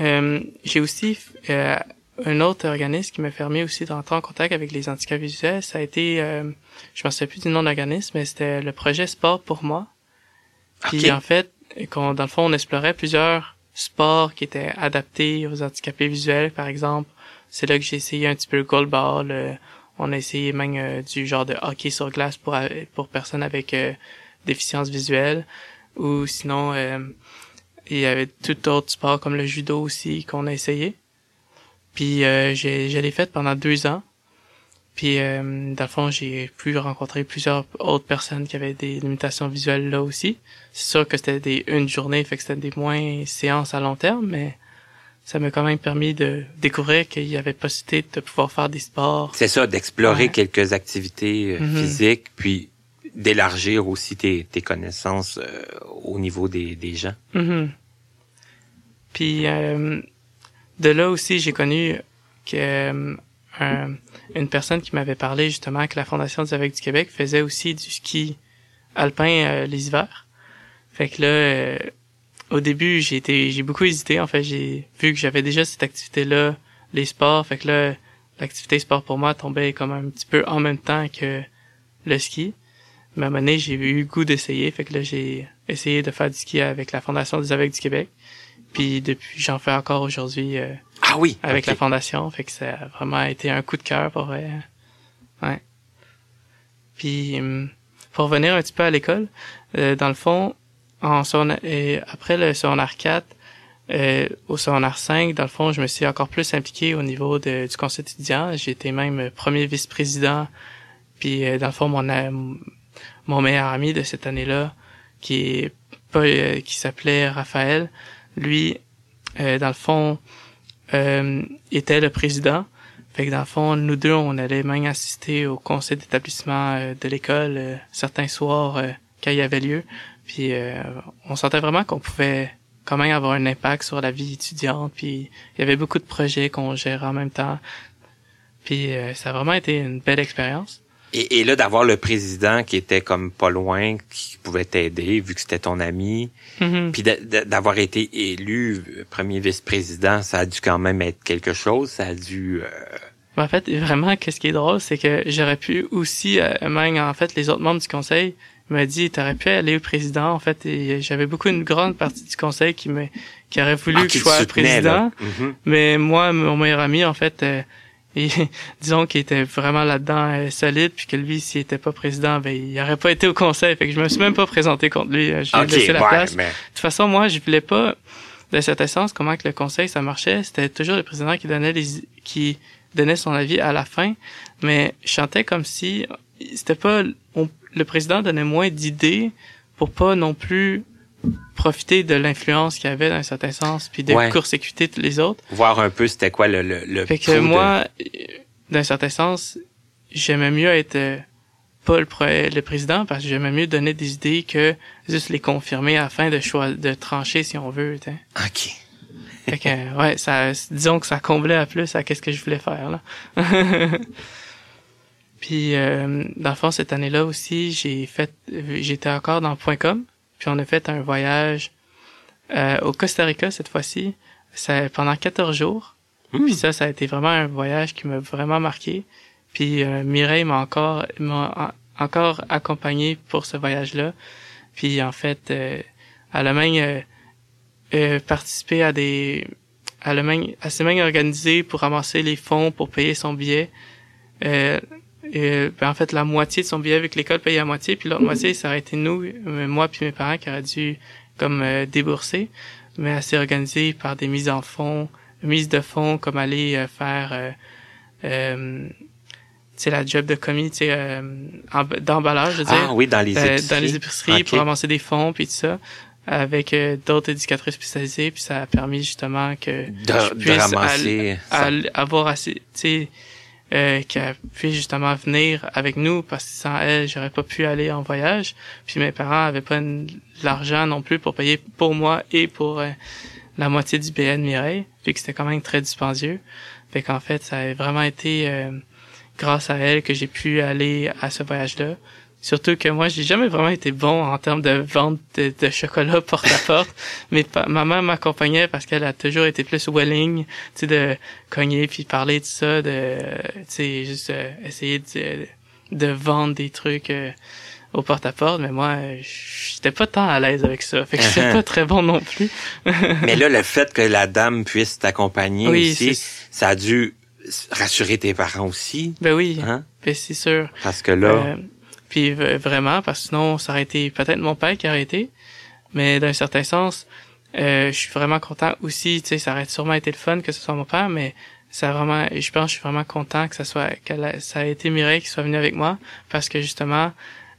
Euh, j'ai aussi euh, un autre organisme qui m'a permis aussi d'entrer en contact avec les handicaps visuels. Ça a été, euh, je me souviens plus du nom de l'organisme, mais c'était le projet Sport pour moi. Puis en fait, qu'on, dans le fond, on explorait plusieurs sports qui étaient adaptés aux handicapés visuels, par exemple. C'est là que j'ai essayé un petit peu le goalball. euh, on a essayé même euh, du genre de hockey sur glace pour euh, pour personnes avec déficience visuelle. Ou sinon, il y avait tout autre sport comme le judo aussi qu'on a essayé. Puis euh, j'ai, je l'ai fait pendant deux ans. Puis euh, dans le fond, j'ai pu rencontrer plusieurs autres personnes qui avaient des limitations visuelles là aussi. C'est sûr que c'était des une journée, fait que c'était des moins séances à long terme, mais ça m'a quand même permis de découvrir qu'il y avait possibilité de pouvoir faire des sports. C'est ça, d'explorer Ouais. quelques activités euh, Mhm. physiques, puis d'élargir aussi tes, tes connaissances euh, au niveau des, des gens. Mhm. Puis euh, de là aussi, j'ai connu que euh, un- une personne qui m'avait parlé justement que la Fondation des aveugles du Québec faisait aussi du ski alpin les hivers. Fait que là, au début, j'ai été, j'ai beaucoup hésité. En fait, j'ai vu que j'avais déjà cette activité-là, les sports. Fait que là, l'activité sport pour moi tombait comme un petit peu en même temps que le ski. Mais à un moment donné, j'ai eu le goût d'essayer. Fait que là, j'ai essayé de faire du ski avec la Fondation des aveugles du Québec. Puis depuis, j'en fais encore aujourd'hui euh, Ah oui, avec la Fondation. Fait que ça a vraiment été un coup de cœur pour vrai. Ouais. Puis, hum, pour revenir un petit peu à l'école, euh, dans le fond, en et après le secondaire 4, euh, au secondaire 5, dans le fond, je me suis encore plus impliqué au niveau du conseil étudiant. J'ai été même euh, premier vice-président. Puis, euh, dans le fond, mon, mon meilleur ami de cette année-là, qui est pas, euh, qui s'appelait Raphaël, lui, euh, dans le fond, euh, était le président. Fait que dans le fond, nous deux, on allait même assister au conseil d'établissement euh, de l'école euh, certains soirs euh, quand il y avait lieu. Puis euh, on sentait vraiment qu'on pouvait quand même avoir un impact sur la vie étudiante. Puis il y avait beaucoup de projets qu'on gérait en même temps. Puis euh, ça a vraiment été une belle expérience. Et, et là, d'avoir le président qui était comme pas loin, qui pouvait t'aider, vu que c'était ton ami, Mhm. puis d'a- d'a- d'avoir été élu premier vice-président, ça a dû quand même être quelque chose. Ça a dû... euh, En fait, vraiment, qu'est-ce qui est drôle, c'est que j'aurais pu aussi, euh, même en fait, les autres membres du conseil m'ont dit, t'aurais pu aller au président, en fait, et j'avais beaucoup une grande partie du conseil qui me, qui aurait voulu ah, que je sois président, Mhm. mais moi, mon meilleur ami, en fait, euh, disons qu'il était vraiment là-dedans euh, solide, puis que lui, s'il était pas président, ben, il aurait pas été au conseil, fait que je me suis même pas présenté contre lui, euh, j'ai Ok, laissé la ouais, place. mais- De toute façon, moi, je voulais pas, de cet essence, comment que le conseil, ça marchait. C'était toujours le président qui donnait les, qui donnait son avis à la fin. Mais je chantais comme si, c'était pas, le président donnait moins d'idées pour pas non plus profiter de l'influence qu'il avait dans un certain sens, puis de Ouais. court-circuiter tous les autres. voir un peu c'était quoi le, le, le Fait que de- moi, euh, d'un certain sens, j'aimais mieux être euh, pas le, le président parce que j'aimais mieux donner des idées que juste les confirmer afin de choisir, de trancher si on veut. T'sais. OK. Fait que, ouais, ça, disons que ça comblait à plus à qu'est-ce que je voulais faire, là. puis, euh, dans le fond, cette année-là aussi, j'ai fait, j'étais encore dans .com, puis on a fait un voyage euh, au Costa Rica cette fois-ci, ça pendant 14 jours. Puis ça, ça a été vraiment un voyage qui m'a vraiment marqué. Puis euh, Mireille m'a encore m'a encore accompagné pour ce voyage-là. Puis en fait, euh, elle a même euh, euh participé à des a même, elle s'est même organisée pour ramasser les fonds pour payer son billet. Euh, ben, en fait, la moitié de son billet avec l'école payait la moitié, puis l'autre moitié, ça aurait été nous, moi puis mes parents qui auraient dû comme débourser. Mais elle s'est organisée par des mises en fonds, mises de fonds, comme aller faire euh, c'est la job de commis, euh, d'emballage, je veux dire. Ah oui, dans les euh, épiceries. Dans les épiceries pour avancer des fonds puis tout ça avec euh, d'autres éducatrices spécialisées puis ça a permis justement que de, je puisse de ramasser avoir assez tu sais euh, qu'elle puisse justement venir avec nous parce que sans elle j'aurais pas pu aller en voyage. Puis mes parents avaient pas l'argent non plus pour payer pour moi et pour la moitié du BN Mireille. Puis que c'était quand même très dispendieux. Fait qu'en fait ça a vraiment été grâce à elle que j'ai pu aller à ce voyage-là. Surtout que moi, j'ai jamais vraiment été bon en termes de vente de, chocolat porte à porte. mais ma mère m'accompagnait parce qu'elle a toujours été plus willing, tu sais, de cogner puis parler de ça, de, tu sais, juste euh, essayer de, de, vendre des trucs euh, au porte à porte. Mais moi, j'étais pas tant à l'aise avec ça. Fait que j'étais pas très bon non plus. mais là, le fait que la dame puisse t'accompagner aussi, ça a dû rassurer tes parents aussi. Ben oui. Hein? Ben c'est sûr. Parce que là. Euh, puis vraiment, parce que sinon, ça aurait été peut-être mon père qui aurait été. Mais d'un certain sens, euh, je suis vraiment content aussi. Tu sais, ça aurait sûrement été le fun que ce soit mon père, mais ça a vraiment, je pense, je suis vraiment content que ça soit, que ça a été Mireille qui soit venue avec moi, parce que justement,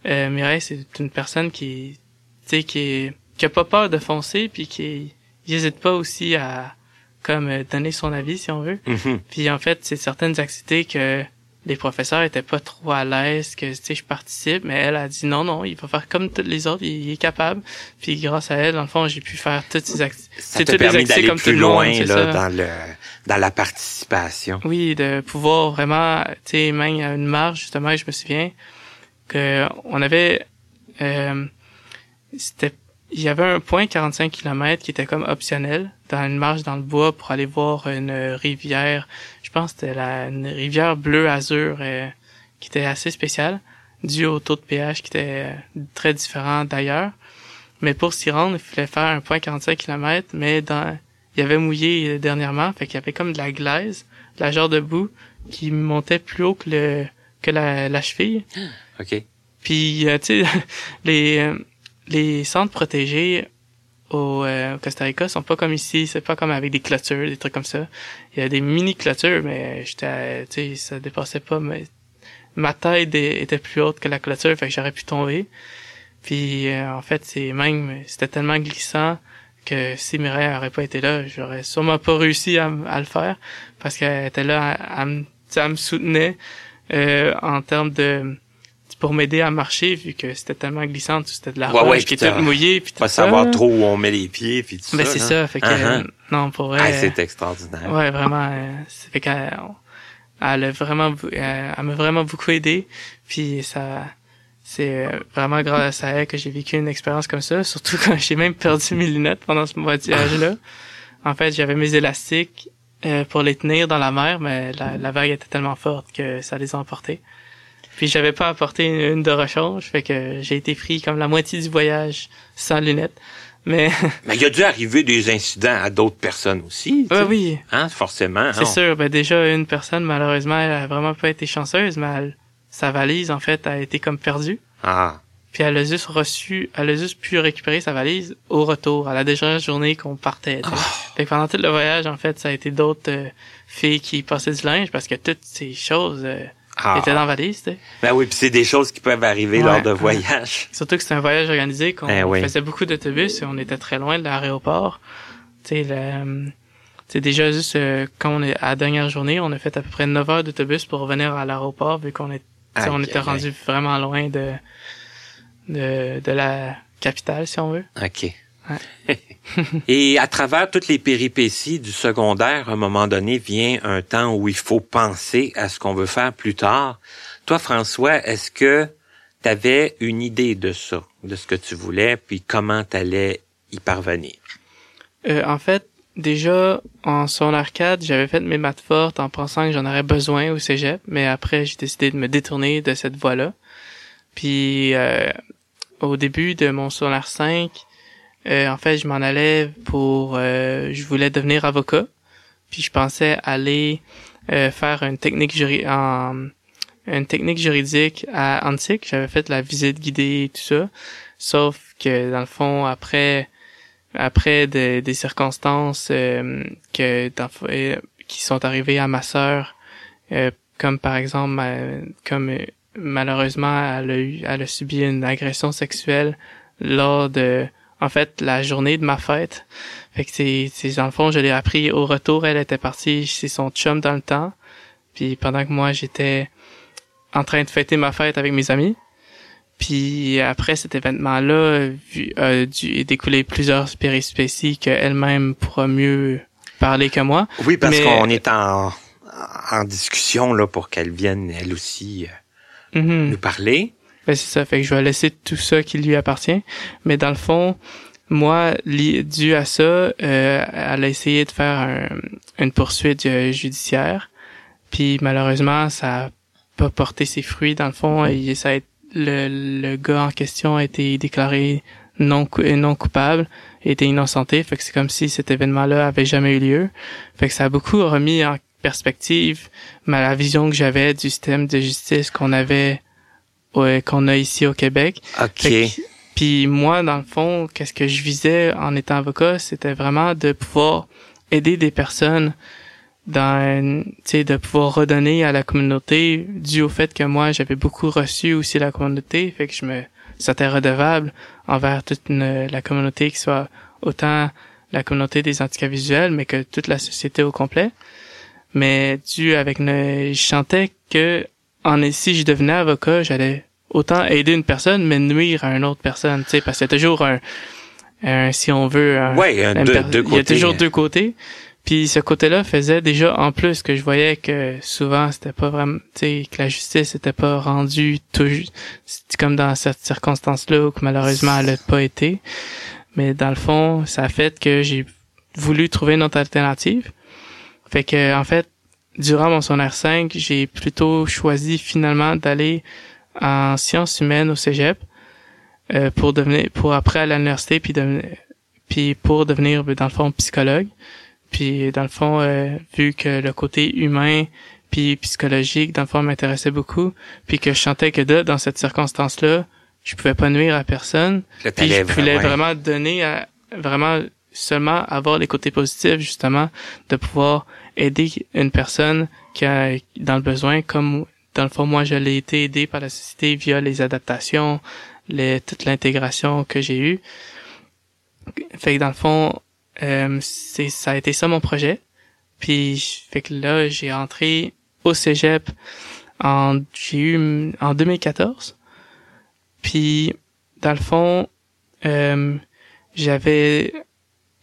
euh, Mireille, c'est une personne qui, tu sais, qui qui a pas peur de foncer, puis qui n'hésite pas aussi à comme euh, donner son avis si on veut. Mm-hmm. Puis en fait, c'est certaines activités que les professeurs étaient pas trop à l'aise que tu sais je participe, mais elle a dit non non, il va faire comme tous les autres, il, est capable. Puis grâce à elle, dans le fond, j'ai pu faire toutes ces activités. Ça permis d'aller plus loin là dans le dans la participation. Oui, de pouvoir vraiment, tu sais, même à une marge justement, je me souviens que on avait euh, c'était il y avait un point 45 km qui était comme optionnel dans une marche dans le bois pour aller voir une rivière. Je pense que c'était la une rivière bleu azur euh, qui était assez spéciale dû au taux de pH qui était euh, très différent d'ailleurs. Mais pour s'y rendre, il fallait faire un point 45 km, mais dans il y avait mouillé euh, dernièrement, fait qu'il y avait comme de la glaise, de la genre de boue qui montait plus haut que le que la, la cheville. OK. Puis tu sais les les centres protégés au euh, Costa Rica sont pas comme ici, c'est pas comme avec des clôtures, des trucs comme ça. Il y a des mini clôtures, mais j'étais, tu sais, ça dépassait pas, mais ma taille était plus haute que la clôture, fait que j'aurais pu tomber. Puis euh, en fait, c'est même, c'était tellement glissant que si Mireille aurait pas été là, j'aurais sûrement pas réussi à, le faire parce qu'elle était là, elle, me soutenait euh, en termes de pour m'aider à marcher vu que c'était tellement glissant, c'était de la ouais, roche qui était mouillée puis pas savoir trop où on met les pieds puis tout ben, c'est ça, fait que uh-huh. non pour vrai. Ah, c'est extraordinaire. Ouais, vraiment euh, fait qu'elle elle a vraiment elle, m'a vraiment beaucoup aidé puis ça c'est euh, vraiment grâce à elle que j'ai vécu une expérience comme ça, surtout quand j'ai même perdu mes lunettes pendant ce voyage-là. en fait, j'avais mes élastiques euh, pour les tenir dans la mer, mais la, la vague était tellement forte que ça les a emportés. Puis j'avais pas apporté une, de rechange, fait que j'ai été pris comme la moitié du voyage sans lunettes. Mais mais il a dû arriver des incidents à d'autres personnes aussi. Ouais, oui. Hein, forcément. C'est sûr. Ben déjà une personne malheureusement elle a vraiment pas été chanceuse, mais sa valise en fait a été comme perdue. Ah. Puis elle a juste reçu, elle a juste pu récupérer sa valise au retour, à la dernière journée qu'on partait. Oh. Fait que pendant tout le voyage, en fait, ça a été d'autres euh, filles qui passaient du linge parce que toutes ces choses, euh, ah. était dans la valise, tu sais. Ben oui, puis c'est des choses qui peuvent arriver lors de voyages. Surtout que c'est un voyage organisé, qu'on ben faisait beaucoup d'autobus et on était très loin de l'aéroport. Tu sais, C'est déjà juste euh, quand on est à la dernière journée, on a fait à peu près 9 heures d'autobus pour revenir à l'aéroport vu qu'on est Aïe, on était rendu vraiment loin de, de de la capitale si on veut. OK. Et à travers toutes les péripéties du secondaire, à un moment donné, vient un temps où il faut penser à ce qu'on veut faire plus tard. Toi, François, est-ce que tu avais une idée de ça, de ce que tu voulais, puis comment tu allais y parvenir? Euh, en fait, déjà en son arcade, j'avais fait mes maths fortes en pensant que j'en aurais besoin au cégep, mais après j'ai décidé de me détourner de cette voie-là. Puis euh, au début de mon secondaire 5, euh, en fait, je m'en allais pour euh, je voulais devenir avocat. Puis je pensais aller euh, faire une technique juri en une technique juridique à Antique. J'avais fait la visite guidée et tout ça. Sauf que dans le fond, après après des, circonstances euh, que euh, qui sont arrivées à ma sœur, euh, comme par exemple, comme malheureusement elle a, eu, elle a subi une agression sexuelle lors de, en fait, la journée de ma fête. Fait que c'est, c'est dans le fond, je l'ai appris au retour. Elle était partie chez son chum dans le temps. Puis pendant que moi j'étais en train de fêter ma fête avec mes amis. Puis après cet événement-là, a dû découler plusieurs périspéties qu'elle-même pourra mieux parler que moi. Oui, parce Mais- qu'on est en, en discussion là pour qu'elle vienne, elle aussi, euh, Mhm. nous parler. Ben, c'est ça. Fait que je vais laisser tout ça qui lui appartient. Mais dans le fond, moi, li- dû à ça, euh, elle a essayé de faire un- une poursuite euh, judiciaire. Puis malheureusement, ça a pas porté ses fruits. Dans le fond, et ça a été- le, le gars en question a été déclaré non cou- non coupable, a été innocenté. Fait que c'est comme si cet événement-là avait jamais eu lieu. Fait que ça a beaucoup remis en perspective ma, la vision que j'avais du système de justice qu'on avait ouais, qu'on a ici au Québec. OK. Puis moi, dans le fond, qu'est-ce que je visais en étant avocat, c'était vraiment de pouvoir aider des personnes dans, tu sais, de pouvoir redonner à la communauté dû au fait que moi, j'avais beaucoup reçu aussi la communauté, fait que je me sentais redevable envers toute une- la communauté, qui soit autant la communauté des handicaps visuels, mais que toute la société au complet. Mais dû avec ne, je sentais que en si je devenais avocat, j'allais autant aider une personne, mais nuire à une autre personne, tu sais, parce qu'il y a toujours un, un si on veut, un, Ouais, un deux, deux il y a côtés. toujours deux côtés. Puis ce côté-là faisait déjà en plus que je voyais que souvent c'était pas vraiment, tu sais, que la justice était pas rendue c'est comme dans cette circonstance-là où que malheureusement elle a pas été. Mais dans le fond, ça a fait que j'ai voulu trouver une autre alternative. Fait que en fait, durant mon secondaire 5, j'ai plutôt choisi finalement d'aller en sciences humaines au cégep euh, pour devenir pour après aller à l'université puis devenir puis pour devenir dans le fond psychologue. Puis dans le fond euh, vu que le côté humain puis psychologique dans le fond m'intéressait beaucoup puis que je sentais que là, dans cette circonstance là je pouvais pas nuire à personne puis je voulais vraiment- vraiment donner à vraiment seulement avoir les côtés positifs justement de pouvoir aider une personne qui a dans le besoin comme dans le fond moi je l'ai été aidé par la société via les adaptations les toute l'intégration que j'ai eue. Fait que dans le fond euh, ça a été ça mon projet. Puis fait que là j'ai entré au cégep en j'ai eu en 2014 puis dans le fond euh, j'avais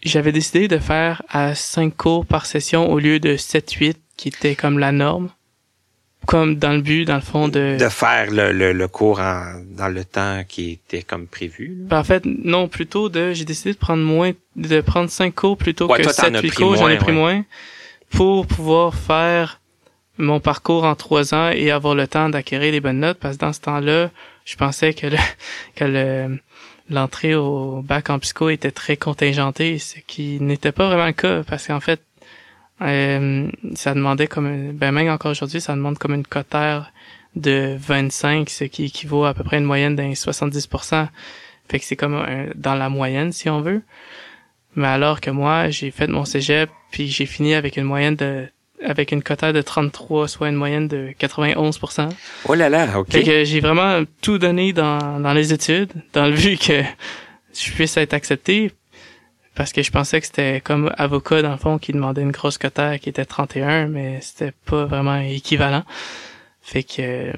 j'avais décidé de faire à cinq cours par session au lieu de 7 8 qui était comme la norme comme dans le but dans le fond de, de faire le, le, le cours en, dans le temps qui était comme prévu. là. Ben, en fait non plutôt de j'ai décidé de prendre moins de prendre cinq cours plutôt Ouais, que toi, t'en 7 as 8 pris cours j'en ai pris ouais. moins pour pouvoir faire mon parcours en trois ans et avoir le temps d'acquérir les bonnes notes parce que dans ce temps-là je pensais que le que le l'entrée au bac en psycho était très contingentée, ce qui n'était pas vraiment le cas parce qu'en fait, euh, ça demandait comme, ben même encore aujourd'hui, ça demande comme une cotère de 25, ce qui équivaut à peu près une moyenne d'un 70%. Fait que c'est comme un- dans la moyenne, si on veut. Mais alors que moi, j'ai fait mon cégep, puis j'ai fini avec une moyenne de, avec une cotère de 33, soit une moyenne de 91%. Oh là là, OK. Fait que j'ai vraiment tout donné dans, dans les études, dans le but que je puisse être accepté. Parce que je pensais que c'était comme avocat dans le fond qui demandait une grosse cotère qui était 31 mais c'était pas vraiment équivalent. Fait que euh,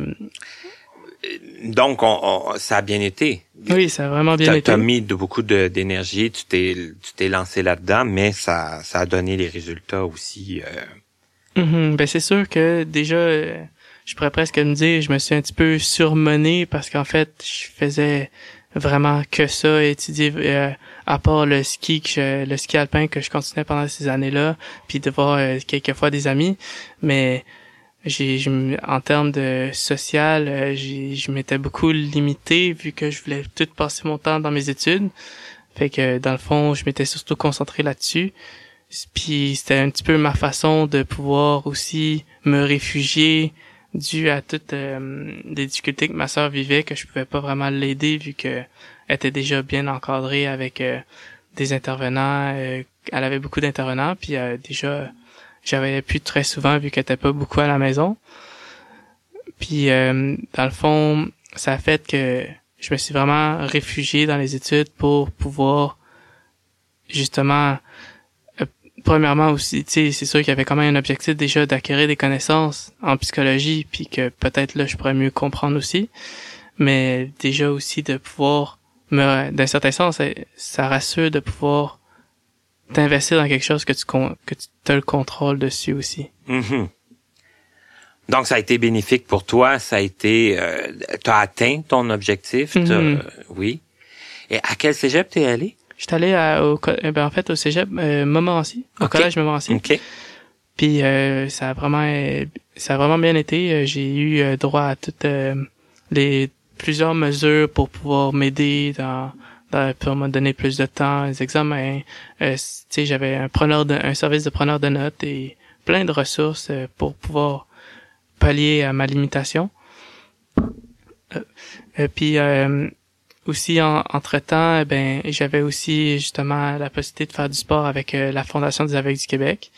donc on, ça a bien été. Oui ça a vraiment bien été. tu as mis de, beaucoup d'énergie tu t'es tu t'es lancé là-dedans mais ça ça a donné les résultats aussi euh... Mm-hmm. ben c'est sûr que déjà euh, je pourrais presque me dire je me suis un petit peu surmené parce qu'en fait je faisais vraiment que ça, étudier euh, à part le ski que le ski alpin que je continuais pendant ces années-là, puis de voir euh, quelquefois des amis, mais j'ai en termes de social, euh, je m'étais beaucoup limité vu que je voulais tout passer mon temps dans mes études. Fait que dans le fond, je m'étais surtout concentré là-dessus. Puis c'était un petit peu ma façon de pouvoir aussi me réfugier dû à toutes euh, les difficultés que ma sœur vivait, que je pouvais pas vraiment l'aider vu que elle était déjà bien encadrée avec euh, des intervenants. Euh, elle avait beaucoup d'intervenants, puis déjà j'avais pu très souvent vu qu'elle était pas beaucoup à la maison. Puis dans le fond, ça a fait que je me suis vraiment réfugié dans les études pour pouvoir justement premièrement aussi, tu sais, c'est sûr qu'il y avait quand même un objectif déjà d'acquérir des connaissances en psychologie, puis que peut-être là, je pourrais mieux comprendre aussi. Mais déjà aussi de pouvoir, me, d'un certain sens, ça rassure de pouvoir t'investir dans quelque chose que tu que tu as le contrôle dessus aussi. Mm-hmm. Donc ça a été bénéfique pour toi, ça a été, euh, t'as atteint ton objectif, mm-hmm. oui. Et à quel cégep t'es allé? J'étais allé à, au, eh ben, en fait, au cégep euh, Montmorency, au collège Montmorency. Puis euh, ça a vraiment ça a vraiment bien été. Euh, j'ai eu euh, droit à toutes les plusieurs mesures pour pouvoir m'aider dans, dans, pour me donner plus de temps, les examens. tu sais, j'avais un preneur de, un service de preneur de notes et plein de ressources pour pouvoir pallier à ma limitation. Euh, puis aussi en, entre temps, eh ben j'avais aussi justement la possibilité de faire du sport avec euh, la Fondation des aveugles du Québec.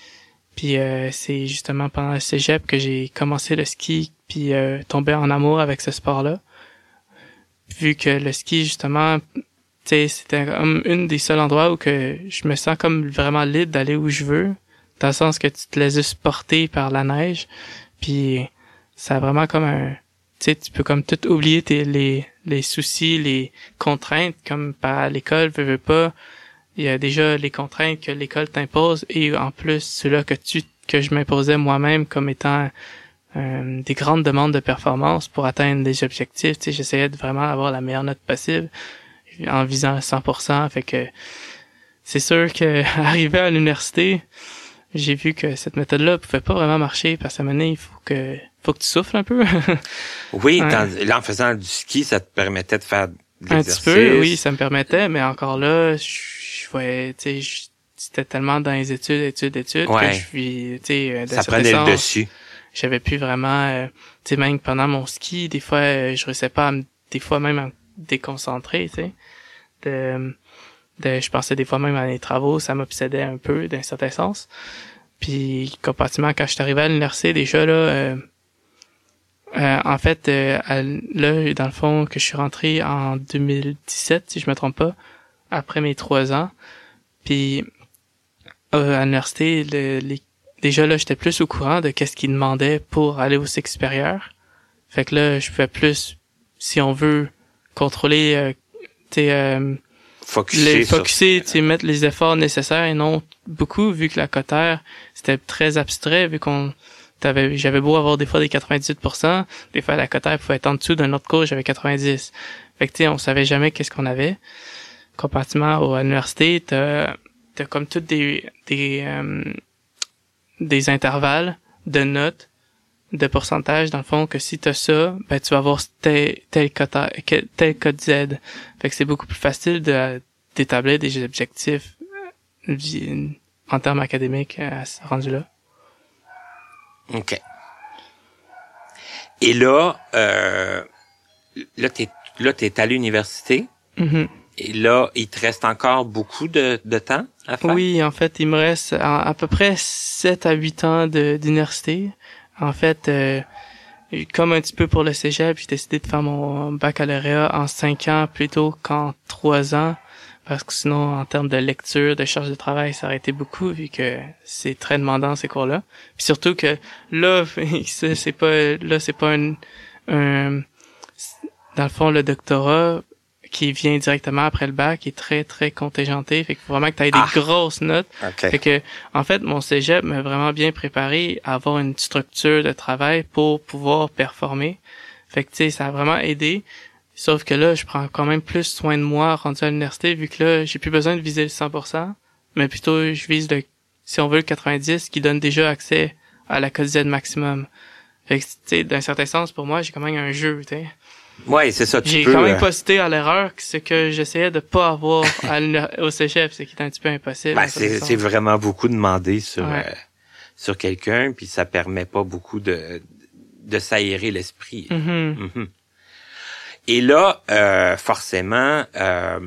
Puis euh, c'est justement pendant le cégep que j'ai commencé le ski puis euh, tombé en amour avec ce sport-là. Vu que le ski justement, c'était comme une des seuls endroits où que je me sens comme vraiment libre d'aller où je veux, dans le sens que tu te laisses juste porter par la neige. Puis ça a vraiment comme un tu sais, tu peux comme tout oublier tes, les, les soucis, les contraintes, comme par l'école, veux, veux pas. Il y a déjà les contraintes que l'école t'impose et en plus ceux-là que tu que je m'imposais moi-même comme étant euh, des grandes demandes de performance pour atteindre des objectifs. Tu sais, j'essayais de vraiment avoir la meilleure note possible en visant 100%. Fait que c'est sûr que arrivé à l'université, j'ai vu que cette méthode-là pouvait pas vraiment marcher parce que maintenant il faut que faut que tu souffles un peu. oui, là en faisant du ski, ça te permettait de faire de un petit peu, oui, ça me permettait, mais encore là, je, voyais, tu sais, c'était tellement dans les études, études, études que je suis, tu sais, euh, ça prenait le dessus. J'avais plus vraiment, euh, tu sais, même pendant mon ski, des fois, euh, je réussissais pas à me, des fois même à me déconcentrer, tu sais. De, je pensais des fois même à les travaux, ça m'obsédait un peu d'un certain sens. Puis comparativement quand je suis arrivé à l'université déjà là euh, euh, en fait euh, là dans le fond que je suis rentré en 2017 si je me trompe pas après mes trois ans. Puis à l'université déjà là j'étais plus au courant de qu'est-ce qu'ils demandaient pour aller au cycle supérieur fait que là je pouvais plus si on veut contrôler tu focuser, les, tu mettre les efforts nécessaires et non beaucoup vu que la cotère c'était très abstrait vu qu'on j'avais beau avoir des fois des 98%, des fois la cotère pouvait être en dessous d'un autre cours, j'avais 90. Fait que tu on savait jamais qu'est-ce qu'on avait. Comparativement à l'université, t'as as comme toutes des des euh, des intervalles de notes de pourcentage dans le fond que si tu as ça, ben tu vas avoir tel tel code tel code Z. Fait que c'est beaucoup plus facile de d'établir des objectifs euh, en termes académiques à ce rendu là. OK. Et là euh, là t'es là t'es à l'université. Mm-hmm. Et là, il te reste encore beaucoup de, de temps à faire? Oui, en fait, il me reste à, à peu près 7 à 8 ans d'université. En fait, euh, comme un petit peu pour le cégep, j'ai décidé de faire mon baccalauréat en cinq ans plutôt qu'en trois ans parce que sinon, en termes de lecture, de charge de travail, ça aurait été beaucoup vu que c'est très demandant ces cours-là. Puis surtout que là, c'est pas là, c'est pas un, un dans le fond le doctorat qui vient directement après le bac est très très contingenté fait qu'il faut vraiment que tu aies des Ah. grosses notes OK. fait que en fait mon cégep m'a vraiment bien préparé à avoir une structure de travail pour pouvoir performer fait que tu sais ça a vraiment aidé sauf que là je prends quand même plus soin de moi rendu à l'université vu que là j'ai plus besoin de viser le 100% mais plutôt je vise le si on veut le 90 qui donne déjà accès à la quotidienne maximum fait que tu sais d'un certain sens pour moi j'ai quand même un jeu tu sais Ouais, c'est ça. Tu j'ai quand même euh, pas cité à l'erreur que ce que j'essayais de pas avoir à au cégep, c'est qui est un petit peu impossible. ben, c'est vraiment beaucoup demandé sur Ouais. euh, sur quelqu'un, puis ça permet pas beaucoup de de s'aérer l'esprit. Mhm. Mhm. Et là, euh, forcément, euh,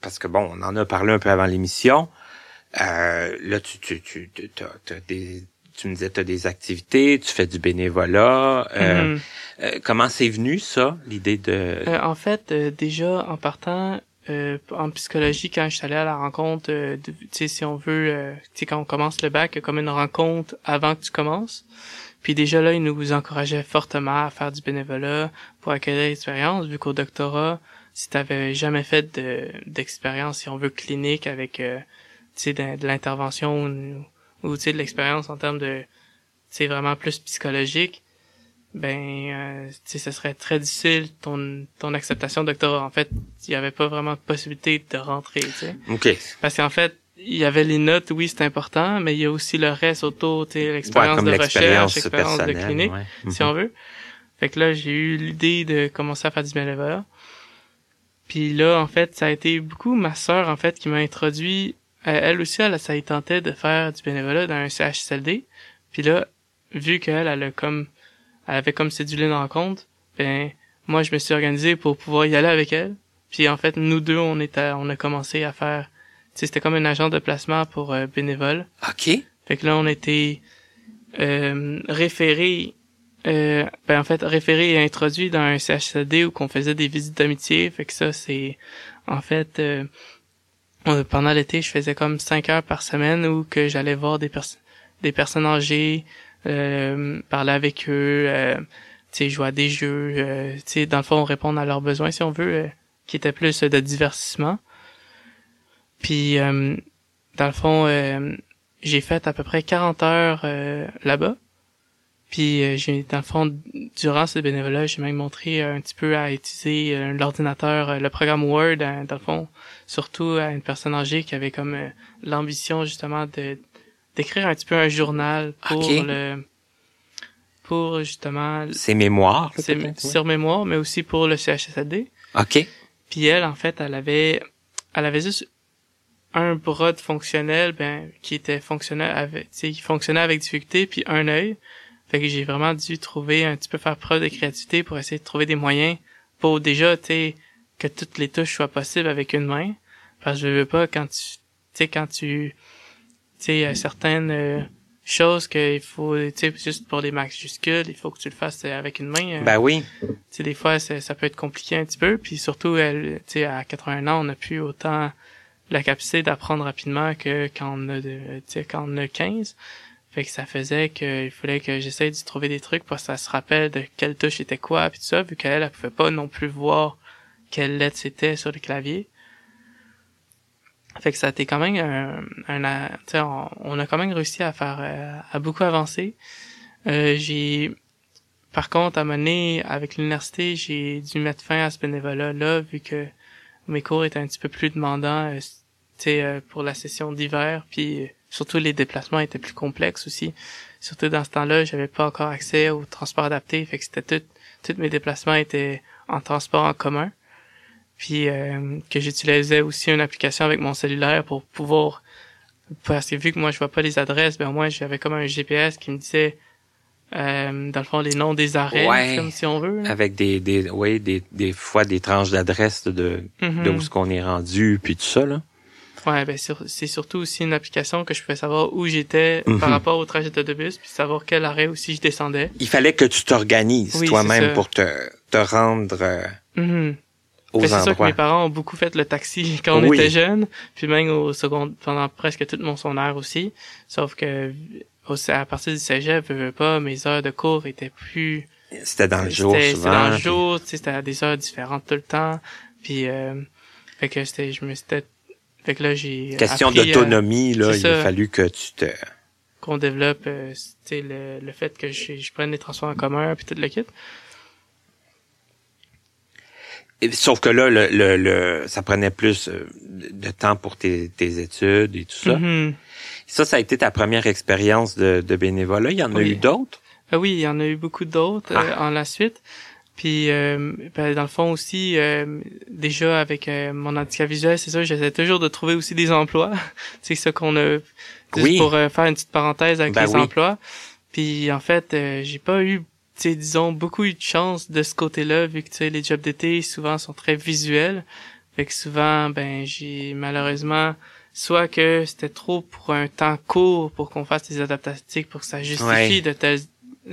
parce que bon, on en a parlé un peu avant l'émission. Euh, là, tu tu tu t'as des tu me disais tu as des activités, tu fais du bénévolat. Euh, Mhm. euh, comment c'est venu ça, l'idée de Euh, en fait, euh, déjà en partant euh, en psychologie, quand je suis allé à la rencontre, euh, tu sais, si on veut, euh, tu sais, quand on commence le bac, comme une rencontre avant que tu commences. Puis déjà là, ils nous encourageaient fortement à faire du bénévolat pour acquérir l'expérience, vu qu'au doctorat, si t'avais jamais fait de d'expérience, si on veut, clinique avec, euh, tu sais, de, de l'intervention ou, ou, tu sais, de l'expérience en termes de, tu sais, vraiment plus psychologique, ben, euh, tu sais, ce serait très difficile ton ton acceptation doctorat. En fait, il y avait pas vraiment de possibilité de rentrer, tu sais. Ok. Parce qu'en fait, il y avait les notes, oui, c'est important, mais il y a aussi le reste autour, tu sais, Ouais, l'expérience de recherche, l'expérience de clinique, ouais. si on veut. Fait que là, j'ai eu l'idée de commencer à faire du bénévolat. Puis là, en fait, ça a été beaucoup ma sœur, en fait, qui m'a introduit. Euh, elle aussi, elle, ça y tentait de faire du bénévolat dans un CHSLD. Puis là, vu qu'elle, elle a comme, elle avait comme cédulé une rencontre, ben, moi, je me suis organisé pour pouvoir y aller avec elle. Puis en fait, nous deux, on était, on a commencé à faire, c'était comme une agence de placement pour euh, bénévoles. Ok. Fait que là, on était euh, référé, euh, ben en fait, référé et introduit dans un CHCD où qu'on faisait des visites d'amitié. Fait que ça, c'est en fait euh, pendant l'été, je faisais comme cinq heures par semaine où que j'allais voir des personnes, des personnes âgées, euh, parler avec eux, euh, tu sais, jouer à des jeux, euh, tu sais, dans le fond, répondre à leurs besoins si on veut, euh, qui était plus de divertissement. Puis euh, dans le fond. euh, j'ai fait à peu près 40 heures euh, là-bas. Puis euh, j'ai dans le fond durant ce bénévolat, j'ai même montré un petit peu à utiliser l'ordinateur, le programme Word euh, dans le fond, surtout à une personne âgée qui avait comme l'ambition justement de d'écrire un petit peu un journal pour le pour justement C'est mémoire. là, c'est peut-être, ouais. sur mémoire mais aussi pour le CHSLD. Ok. Puis elle, en fait, elle avait, elle avait juste un bras de fonctionnel, ben, qui était fonctionnel avec, tu sais, qui fonctionnait avec difficulté, puis un œil. Fait que j'ai vraiment dû trouver un petit peu faire preuve de créativité pour essayer de trouver des moyens pour déjà, tu sais, que toutes les touches soient possibles avec une main. Parce que je veux pas quand tu, tu sais, quand tu, tu a certaines euh, choses qu'il faut, tu sais, juste pour les majuscules, il faut que tu le fasses euh, avec une main. euh, Ben oui. tu sais, des fois, ça, peut être compliqué un petit peu. Puis surtout, tu sais, à 81 ans, on n'a plus autant la capacité d'apprendre rapidement que quand on a de, quand on a 15. Fait que ça faisait qu'il fallait que j'essaye de trouver des trucs pour que ça se rappelle de quelle touche était quoi, puis tout ça, vu qu'elle, elle pouvait pas non plus voir quelle lettre c'était sur le clavier. Fait que ça a été quand même un, un on, a quand même réussi à faire, euh, à beaucoup avancer. Euh, j'ai, par contre, à donné, avec l'université, j'ai dû mettre fin à ce bénévolat-là, vu que mes cours étaient un petit peu plus demandants, euh, sais, euh, pour la session d'hiver, puis euh, surtout les déplacements étaient plus complexes aussi. Surtout dans ce temps-là, j'avais pas encore accès au transport adapté, fait que c'était tout, tous mes déplacements étaient en transport en commun. Puis euh, que j'utilisais aussi une application avec mon cellulaire pour pouvoir parce que vu que moi je vois pas les adresses, ben moi j'avais comme un GPS qui me disait euh, dans le fond les noms des arrêts, Ouais. comme si on veut. là. Avec des, des, oui, des, des fois des tranches d'adresse de, de où ce qu'on est rendu, puis tout ça, là. Ouais, ben c'est surtout aussi une application que je pouvais savoir où j'étais Mhm. par rapport au trajet d'autobus, puis savoir quel arrêt aussi je descendais. Il fallait que tu t'organises Oui, toi-même pour te, te rendre euh, Mhm. aux c'est sûr que endroits. mes parents ont beaucoup fait le taxi quand on Oui. était jeunes, puis même au second pendant presque tout mon secondaire aussi. Sauf que à partir du cégep, je veux pas, mes heures de cours étaient plus C'était dans le jour C'était- souvent. C'était dans le puis- jour, tu sais, c'était à des heures différentes tout le temps. Puis, euh, fait que c'était, je me suis fait que là, j'ai Question euh, d'autonomie, là, il a fallu que tu te... qu'on développe, euh, le, le fait que je, je prenne les transports en commun puis tout le kit. Et- Sauf que là, le, le, le- ça prenait plus euh, de temps pour tes, tes études et tout ça. Mhm. Ça, ça a été ta première expérience de, de bénévolat. Il y en a eu d'autres? Ah oui, il y en a eu beaucoup d'autres euh, en la suite. Puis, euh, ben, dans le fond aussi, euh, déjà avec euh, mon handicap visuel, c'est ça, j'essaie toujours de trouver aussi des emplois. c'est ça qu'on a, juste Oui. pour euh, faire une petite parenthèse avec Ben les oui. emplois. Puis, en fait, euh, j'ai pas eu, disons, beaucoup eu de chance de ce côté-là, vu que, les jobs d'été, souvent, sont très visuels. Fait que souvent, ben, j'ai malheureusement, soit que c'était trop pour un temps court pour qu'on fasse des adaptations, pour que ça justifie Ouais. de telles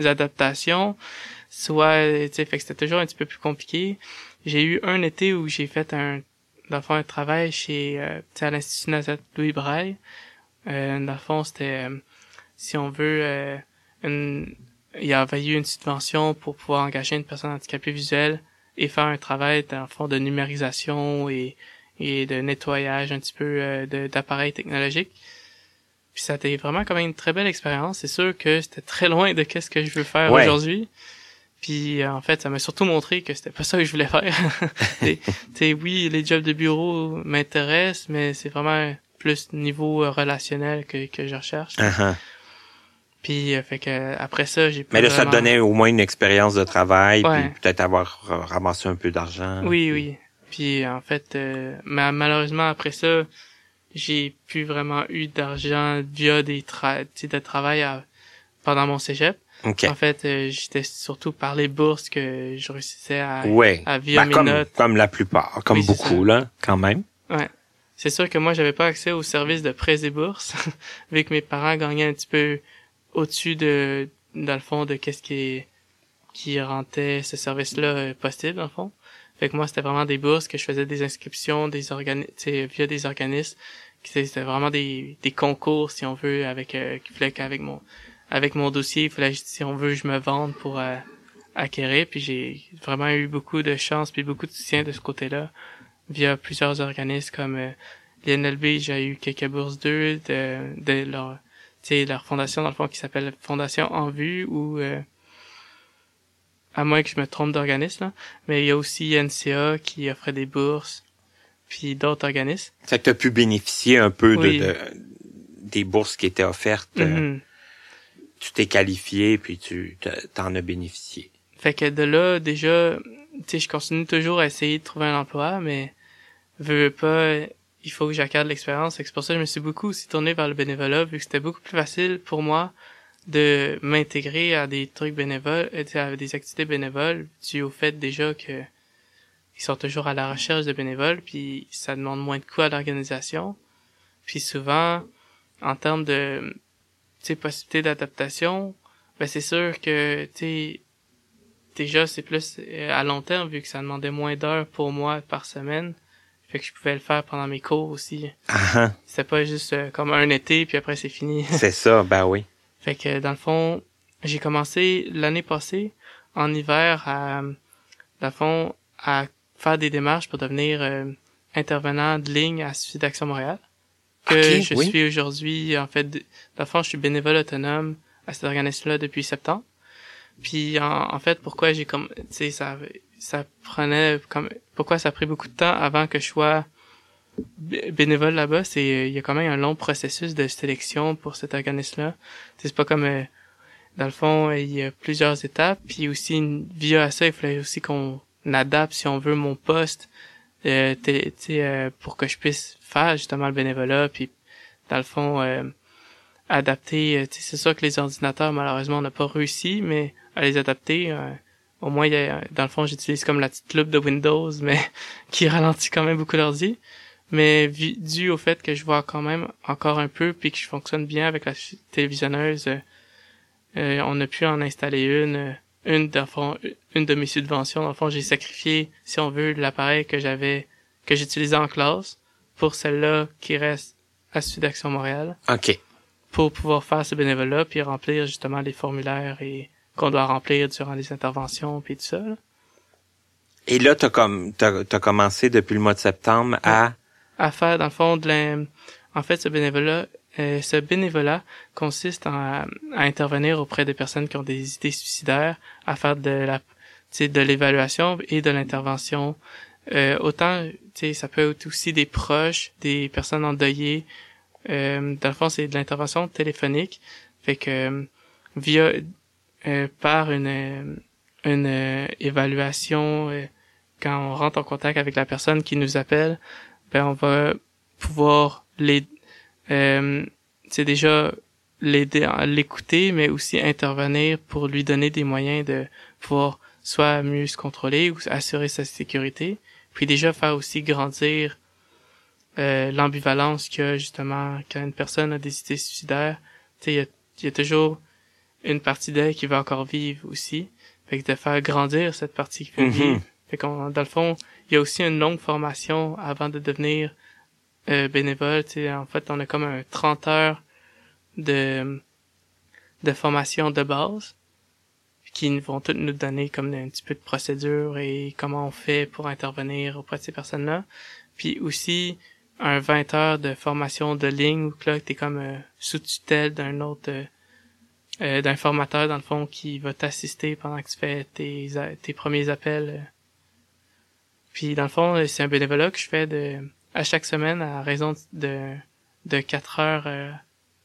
adaptations, soit, euh, tu sais, fait que c'était toujours un petit peu plus compliqué. J'ai eu un été où j'ai fait un, dans le fond, un travail chez, euh, tu sais, à l'Institut Nazareth Louis Braille. Euh, dans le fond, c'était, euh, si on veut, euh, une, il y avait eu une subvention pour pouvoir engager une personne handicapée visuelle et faire un travail, dans le fond, de numérisation et, et de nettoyage un petit peu euh, de- d'appareils technologiques. Puis ça a été vraiment quand même une très belle expérience. C'est sûr que c'était très loin de qu'est-ce que je veux faire Ouais. aujourd'hui. Puis euh, en fait, ça m'a surtout montré que c'était pas ça que je voulais faire. Tu oui, les jobs de bureau m'intéressent, mais c'est vraiment plus niveau euh, relationnel que, que je recherche. Uh-huh. Puis euh, fait que après ça, j'ai pas Mais là, ça te donnait au moins une expérience de travail, Ouais. puis peut-être avoir ra- ramassé un peu d'argent. Oui, oui. Puis en fait, euh, ma- malheureusement après ça, j'ai plus vraiment eu d'argent via des tra de travail à- pendant mon cégep. En fait, euh, j'étais surtout par les bourses que je réussissais à, Ouais. à via Ben, mes comme, notes. comme la plupart, comme Oui, beaucoup, là, quand même. C'est sûr que moi, j'avais pas accès aux services de prêts et bourses, vu que mes parents gagnaient un petit peu au-dessus de, dans le fond, de qu'est-ce qui, qui rendait ce service-là euh, possible, dans le fond. Fait que moi, c'était vraiment des bourses que je faisais des inscriptions, des organismes, via des organismes. C'était vraiment des, des concours, si on veut, avec, euh, qu'avec mon, avec mon dossier, il fallait, si on veut, je me vende pour euh, acquérir. Puis j'ai vraiment eu beaucoup de chance puis beaucoup de soutien de ce côté-là via plusieurs organismes comme euh, l'INLB, j'ai eu quelques bourses d'eux de, de leur, tu sais, leur fondation dans le fond qui s'appelle Fondation En Vue ou euh, à moins que je me trompe d'organisme, mais il y a aussi NCA qui offrait des bourses, puis d'autres organismes. Ça que tu as pu bénéficier un peu Oui. de, de- des bourses qui étaient offertes. euh, Mhm. Tu t'es qualifié, puis tu te- t'en as bénéficié. Fait que de là, déjà, tu sais, je continue toujours à essayer de trouver un emploi, mais veux veux pas, il faut que j'accorde l'expérience. C'est pour ça que je me suis beaucoup aussi tourné vers le bénévolat, vu que c'était beaucoup plus facile pour moi de m'intégrer à des trucs bénévoles, euh, à des activités bénévoles, dû au fait déjà que ils sont toujours à la recherche de bénévoles, puis ça demande moins de coûts à l'organisation. Puis souvent, en termes de, sais, possibilités d'adaptation, ben c'est sûr que, tu sais, déjà c'est plus euh, à long terme vu que ça demandait moins d'heures pour moi par semaine. Fait que je pouvais le faire pendant mes cours aussi. Ah, ah, c'était pas juste euh, comme un été puis après c'est fini. C'est ça, ben oui. fait que dans le fond j'ai commencé l'année passée en hiver à dans le fond à faire des démarches pour devenir euh, intervenant de ligne à Suicide d'Action Montréal que je oui. suis aujourd'hui en fait dans le fond je suis bénévole autonome à cet organisme-là depuis septembre puis en, en fait, pourquoi j'ai comme, tu sais, ça, ça prenait comme, pourquoi ça a pris beaucoup de temps avant que je sois bé- bénévole là-bas, c'est, euh, il y a quand même un long processus de sélection pour cet organisme-là. C'est pas comme, euh, dans le fond, euh, il y a plusieurs étapes, puis aussi via ça, il fallait aussi qu'on adapte, si on veut, mon poste, euh, euh, pour que je puisse faire justement le bénévolat, puis dans le fond, euh, adapter, euh, c'est sûr que les ordinateurs, malheureusement, on n'a pas réussi, mais à les adapter, euh, au moins, y a, dans le fond, j'utilise comme la petite loupe de Windows, mais qui ralentit quand même beaucoup l'ordi. Mais dû au fait que je vois quand même encore un peu, puis que je fonctionne bien avec la télévisionneuse, euh, on a pu en installer une une, une de mes subventions. Dans le fond, j'ai sacrifié, si on veut, l'appareil que j'avais, que j'utilisais en classe pour celle-là qui reste à Sud Action Montréal. OK. Pour pouvoir faire ce bénévolat puis remplir justement les formulaires et qu'on doit remplir durant les interventions puis tout ça. Et là, t'as comme t'as as commencé depuis le mois de septembre à à faire dans le fond de la... en fait ce bénévolat euh, ce bénévolat consiste à, intervenir auprès des personnes qui ont des idées suicidaires, à faire de la de l'évaluation et de l'intervention. Euh, autant, ça peut être aussi des proches, des personnes endeuillées. Euh, dans le fond, c'est de l'intervention téléphonique. Fait que euh, via euh, par une une évaluation quand on rentre en contact avec la personne qui nous appelle, ben on va pouvoir les euh, c'est déjà l'aider à l'écouter, mais aussi intervenir pour lui donner des moyens de pouvoir soit mieux se contrôler ou assurer sa sécurité, puis déjà faire aussi grandir euh, l'ambivalence a justement quand une personne a des idées suicidaires. Il y a, y a toujours une partie d'elle qui va encore vivre aussi. Fait que de faire grandir cette partie qui peut mm-hmm. vivre. Fait qu'on, dans le fond, il y a aussi une longue formation avant de devenir euh, bénévole. En fait, on a comme un 30 heures de, de formation de base qui vont toutes nous donner comme un petit peu de procédure et comment on fait pour intervenir auprès de ces personnes-là. Puis aussi un 20 heures de formation de ligne où là t'es comme euh, sous tutelle d'un autre euh, euh, d'un formateur dans le fond qui va t'assister pendant que tu fais tes, tes premiers appels. Puis dans le fond, c'est un bénévolat que je fais de à chaque semaine à raison de de quatre heures euh,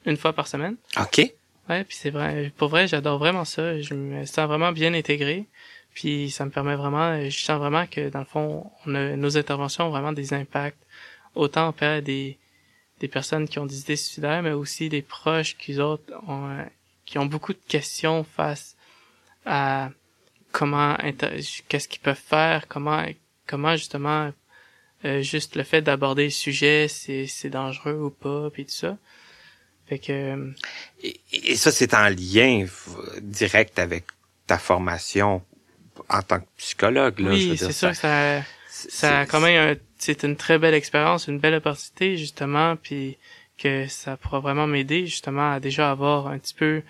une fois par semaine. Ok. Ouais, puis c'est vrai, pour vrai, j'adore vraiment ça. Je me sens vraiment bien intégré. Puis ça me permet vraiment, je sens vraiment que dans le fond, on a, nos interventions ont vraiment des impacts autant auprès des des personnes qui ont des idées suicidaires, mais aussi des proches qui autres ont qui ont beaucoup de questions face à comment qu'est-ce qu'ils peuvent faire, comment comment justement euh, juste le fait d'aborder le sujet, c'est, c'est dangereux ou pas, puis tout ça. Fait que... Et, ça, c'est en lien direct avec ta formation en tant que psychologue. Là, oui, c'est sûr que ça, ça a quand même c'est une très belle expérience, une belle opportunité justement, puis que ça pourra vraiment m'aider justement à déjà avoir un petit peu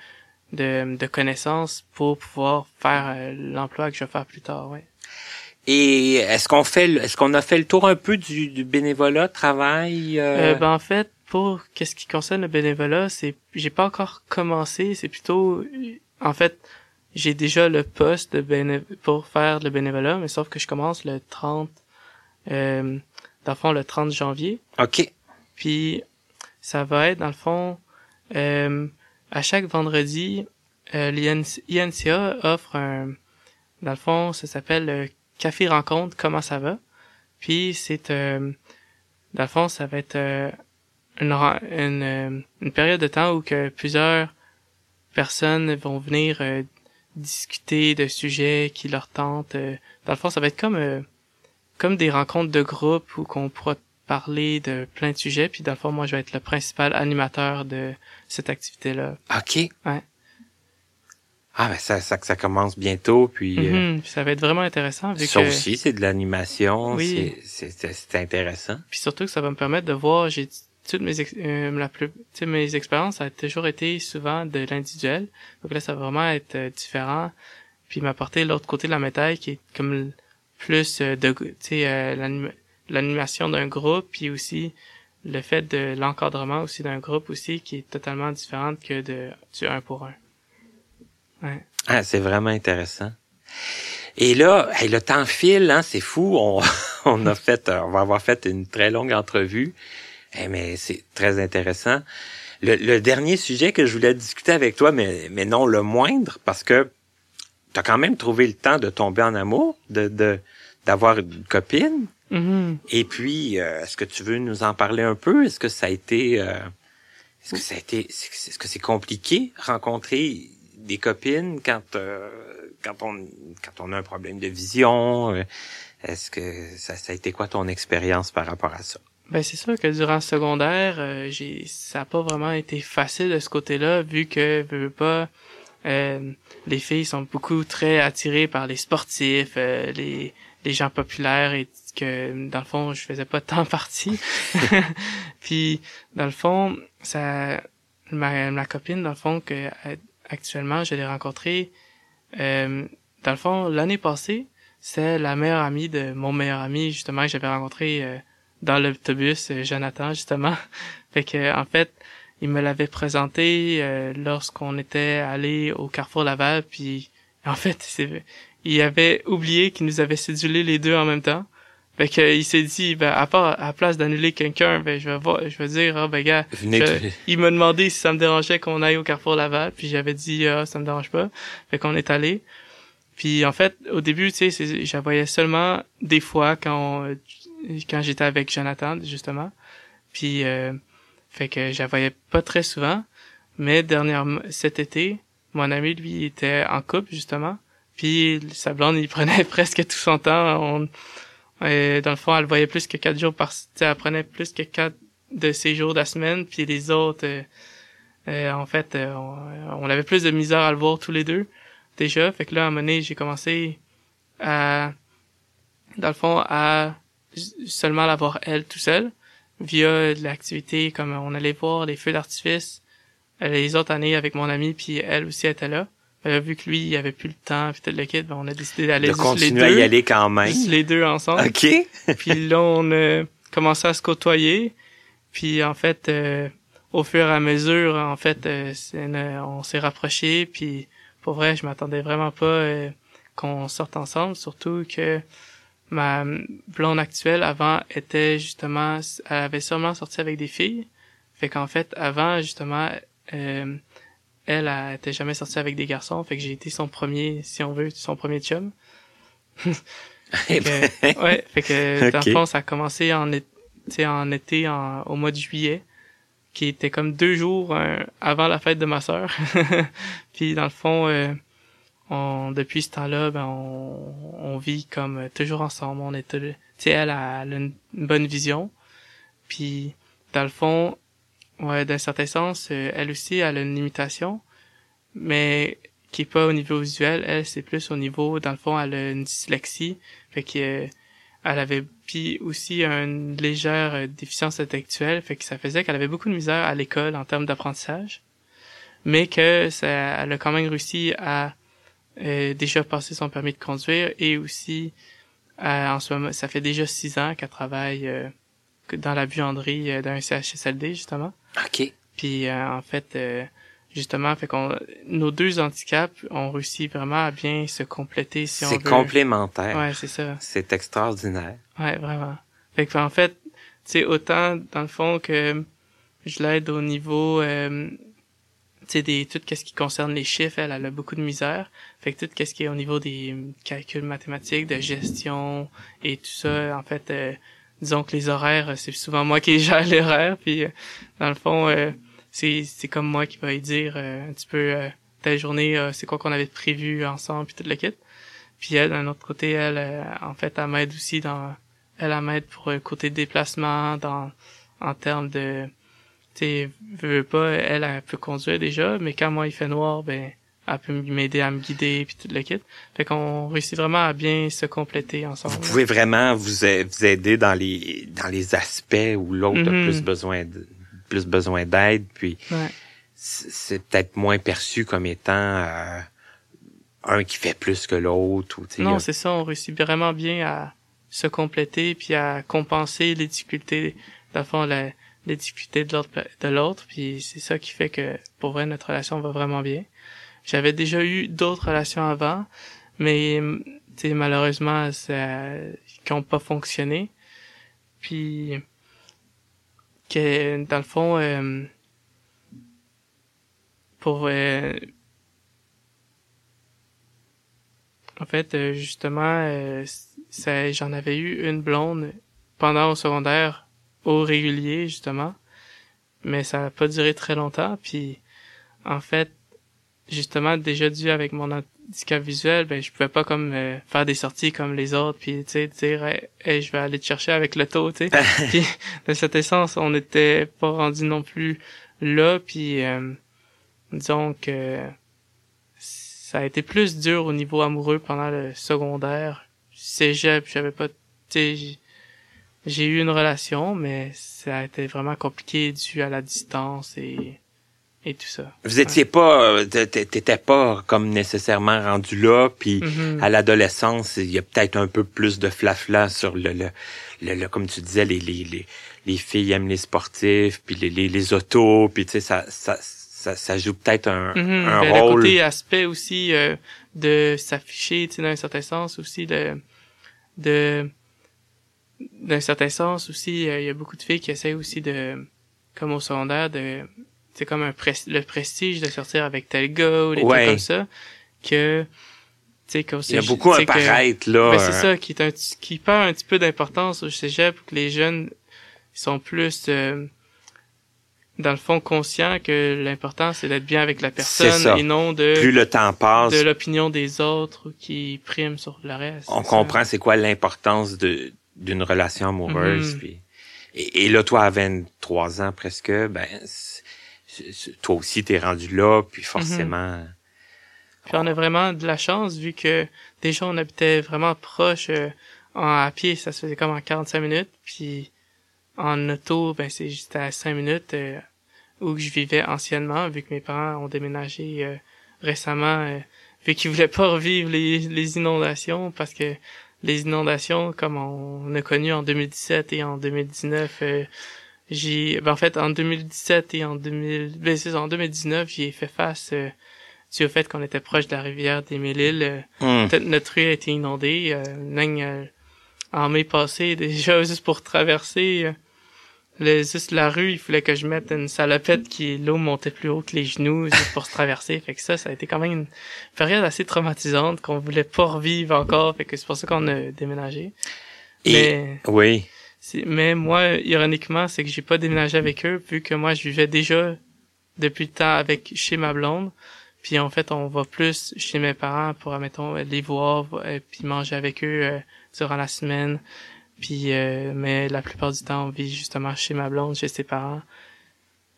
de, de connaissances pour pouvoir faire euh, l'emploi que je vais faire plus tard, ouais. Et est-ce qu'on fait, est-ce qu'on a fait le tour un peu du, du bénévolat, travail euh... euh ben en fait, pour qu'est-ce qui concerne le bénévolat, c'est, j'ai pas encore commencé. C'est plutôt, en fait, j'ai déjà le poste de béné... pour faire le bénévolat, mais sauf que je commence le 30, euh, dans le fond le 30 janvier. Ok. Puis ça va être dans le fond, euh, à chaque vendredi, euh, l'INCA offre un, dans le fond, ça s'appelle le café rencontre, comment ça va? Puis c'est euh, dans le fond, ça va être euh, une, une, euh, une, période de temps où que plusieurs personnes vont venir euh, discuter de sujets qui leur tentent. dans le fond, ça va être comme comme des rencontres de groupe où qu'on pourra parler de plein de sujets. Puis dans le fond, moi, je vais être le principal animateur de cette activité-là. OK. Ouais. Ah, ben ça, ça, ça commence bientôt, puis... Euh, mhm, ça va être vraiment intéressant. Vu ça aussi, c'est de l'animation, oui. c'est intéressant. Puis surtout que ça va me permettre de voir, j'ai toutes mes euh, la plus mes expériences ça a toujours été souvent de l'individuel donc là ça va vraiment être euh, différent puis m'apporter l'autre côté de la médaille qui est comme plus de tu sais l'animation d'un groupe puis aussi le fait de l'encadrement aussi d'un groupe aussi qui est totalement différente que de du un pour un Ouais. Ah, c'est vraiment intéressant. Et là, le temps file, hein, c'est fou. On, on a fait, on va avoir fait une très longue entrevue, eh, mais c'est très intéressant. Le, dernier sujet que je voulais discuter avec toi, mais, mais non le moindre, parce que tu as quand même trouvé le temps de tomber en amour, de d'avoir une copine. Mm-hmm. Et puis, euh, est-ce que tu veux nous en parler un peu? Est-ce que ça a été, euh, est-ce que ça a été, est-ce que c'est compliqué rencontrer des copines quand euh, quand on quand on a un problème de vision euh, Est-ce que ça, ça a été quoi ton expérience par rapport à ça? Ben c'est sûr que durant le secondaire, euh, j'ai ça a pas vraiment été facile de ce côté-là vu que veux pas euh, les filles sont beaucoup très attirées par les sportifs, euh, les, les gens populaires et que dans le fond je faisais pas tant partie. puis dans le fond ça ma, ma copine dans le fond que actuellement je l'ai rencontrée euh, dans le fond l'année passée c'est la meilleure amie de mon meilleur ami justement que j'avais rencontré euh, dans l'autobus Jonathan justement. Fait que en fait il me l'avait présenté euh, lorsqu'on était allé au Carrefour Laval puis en fait il avait oublié qu'il nous avait sédulé les deux en même temps fait que il s'est dit ben à part à place d'annuler quelqu'un ben je vais voir je vais dire ah ben gars il m'a demandé si ça me dérangeait qu'on aille au Carrefour Laval puis j'avais dit ah ça me dérange pas fait qu'on est allé puis en fait au début tu sais je voyais seulement des fois quand quand j'étais avec Jonathan justement puis euh, fait que je voyais pas très souvent. Mais dernièrement, cet été, mon ami, lui, était en couple, justement. Puis sa blonde, il prenait presque tout son temps. On, et dans le fond, elle voyait plus que quatre jours par... Elle prenait plus que quatre de ses jours de la semaine. Puis les autres, euh, euh, en fait, euh, on, avait plus de misère à le voir tous les deux, déjà. Fait que là, à un moment donné, j'ai commencé à... Dans le fond, à seulement la voir elle tout seul via de l'activité comme on allait voir les feux d'artifice euh, les autres années avec mon ami puis elle aussi était là euh, vu que lui il avait plus le temps puis tout le kit ben, on a décidé d'aller de continuer à y aller quand même. Les deux ensemble. Ok. Puis là on a commencé à se côtoyer. Puis en fait euh, au fur et à mesure en fait euh, on s'est rapprochés. Puis pour vrai je m'attendais vraiment pas qu'on sorte ensemble. Surtout que ma blonde actuelle avant était justement elle avait sûrement sorti avec des filles. Fait qu'en fait avant justement euh, elle, elle était jamais sortie avec des garçons fait que j'ai été son premier si on veut son premier chum fait que, ouais fait que dans le fond ça a commencé en été en été en, au mois de juillet qui était comme deux jours euh, avant la fête de ma sœur puis dans le fond euh, on, depuis ce temps-là, ben on, on, vit comme toujours ensemble. On est, tu sais, elle a, une, bonne vision. Puis, dans le fond, ouais, d'un certain sens, euh, elle aussi, elle a une limitation, mais qui est pas au niveau visuel. Elle, c'est plus au niveau, dans le fond, elle a une dyslexie, fait que elle avait puis aussi une légère euh, déficience intellectuelle, fait que ça faisait qu'elle avait beaucoup de misère à l'école en termes d'apprentissage, mais que ça, elle a quand même réussi à euh, déjà passé son permis de conduire et aussi euh, en ce moment, ça fait déjà six ans qu'elle travaille euh, dans la buanderie euh, d'un CHSLD justement. Ok. Puis en fait, justement, fait qu'on nos deux handicaps ont réussi vraiment à bien se compléter si on veut. C'est complémentaire. Ouais, c'est ça. C'est extraordinaire. Ouais, vraiment. Fait que en fait, c'est autant dans le fond que je l'aide au niveau sais, des, tout ce qui concerne les chiffres, elle, elle a beaucoup de misère. Fait que tout ce qui est au niveau des calculs mathématiques, de gestion et tout ça, en fait, euh, disons que les horaires, c'est souvent moi qui gère l'horaire, puis euh, dans le fond, euh, c'est, c'est comme moi qui va y dire un petit peu telle journée, c'est quoi qu'on avait prévu ensemble, puis tout le kit. Puis elle, d'un autre côté, elle, en fait, elle m'aide aussi dans, elle, elle m'aide pour côté déplacement, dans, en termes de tu veux pas, elle, elle peut conduire déjà, mais quand moi il fait noir, ben, elle peut m'aider à me guider puis tout le kit. Fait qu'on réussit vraiment à bien se compléter ensemble. Vous pouvez vraiment vous, aider dans les dans les aspects où l'autre a mhm. plus besoin de plus besoin d'aide puis c'est peut-être moins perçu comme étant euh, un qui fait plus que l'autre ou Non, c'est ça, on réussit vraiment bien à se compléter puis à compenser les difficultés dans le fond la les difficultés de l'autre de l'autre puis c'est ça qui fait que pour vrai notre relation va vraiment bien j'avais déjà eu d'autres relations avant mais malheureusement ça qui ont pas fonctionné. Puis que dans le fond euh, pour euh, en fait euh, justement j'en avais eu une blonde pendant au secondaire au régulier justement. Mais ça n'a pas duré très longtemps. Puis en fait justement déjà dû avec mon handicap visuel ben je pouvais pas comme euh, faire des sorties comme les autres puis tu sais dire hey, je vais aller te chercher avec le taux tu sais puis dans cet essence on n'était pas rendu non plus là puis euh, disons que ça a été plus dur au niveau amoureux pendant le secondaire. Cégep, j'avais pas, tu j'ai eu une relation, mais ça a été vraiment compliqué dû à la distance et, et tout ça. Vous étiez pas, euh, t'é- t'étais pas comme nécessairement rendu là, puis Mhm. à l'adolescence, il y a peut-être un peu plus de flafla sur le, le, le, le- comme tu disais, les, les, les, les filles aiment les sportifs, puis les, les, les autos, puis tu sais, ça, ça, ça, ça joue peut-être un, Mhm, un ben, Le rôle. côté aspect aussi euh, de s'afficher, tu sais, dans un certain sens aussi, de, de d'un certain sens aussi, euh, il y a beaucoup de filles qui essaient aussi de, comme au secondaire, de, c'est comme un pres- le prestige de sortir avec tel gars ou des Ouais. trucs comme ça, que, tu sais, Il y a beaucoup que- paraître, là. ben, c'est euh, ça, qui est un, qui perd un petit peu d'importance au cégep, que les jeunes ils sont plus, euh, dans le fond, conscients que l'important, c'est d'être bien avec la personne et non de, Plus le temps passe, de l'opinion des autres qui prime sur le reste. on comprend c'est quoi l'importance de d'une relation amoureuse. Mhm. puis- et, et là, toi, à 23 ans presque, ben, toi aussi, t'es rendu là, puis forcément... Puis on a vraiment de la chance vu que déjà on habitait vraiment proche euh, en à pied, ça se faisait comme en 45 minutes, puis en auto, ben c'est juste à 5 minutes euh, où je vivais anciennement vu que mes parents ont déménagé euh, récemment euh, vu qu'ils voulaient pas revivre les, les inondations parce que les inondations comme on a connu en 2017 et en 2019 euh, j'ai ben en fait en 2017 et en 2000 ben, c'est en 2019 j'y ai fait face euh, dû au fait qu'on était proche de la rivière des Mille-Îles. euh, Hum. Peut-être notre rue a été inondée. Euh, euh, en mai passé, déjà juste pour traverser euh, le, juste la rue, il fallait que je mette une salopette qui l'eau montait plus haut que les genoux juste pour se traverser. Fait que ça, ça a été quand même une période assez traumatisante qu'on voulait pas revivre encore. Fait que c'est pour ça qu'on a déménagé. Et, Mais oui, Mais moi, ironiquement, c'est que j'ai pas déménagé avec eux, vu que moi, je vivais déjà depuis le temps avec chez ma blonde. Puis en fait, on va plus chez mes parents pour, admettons, les voir, et puis manger avec eux euh, durant la semaine. Puis, euh, mais la plupart du temps, on vit justement chez ma blonde, chez ses parents.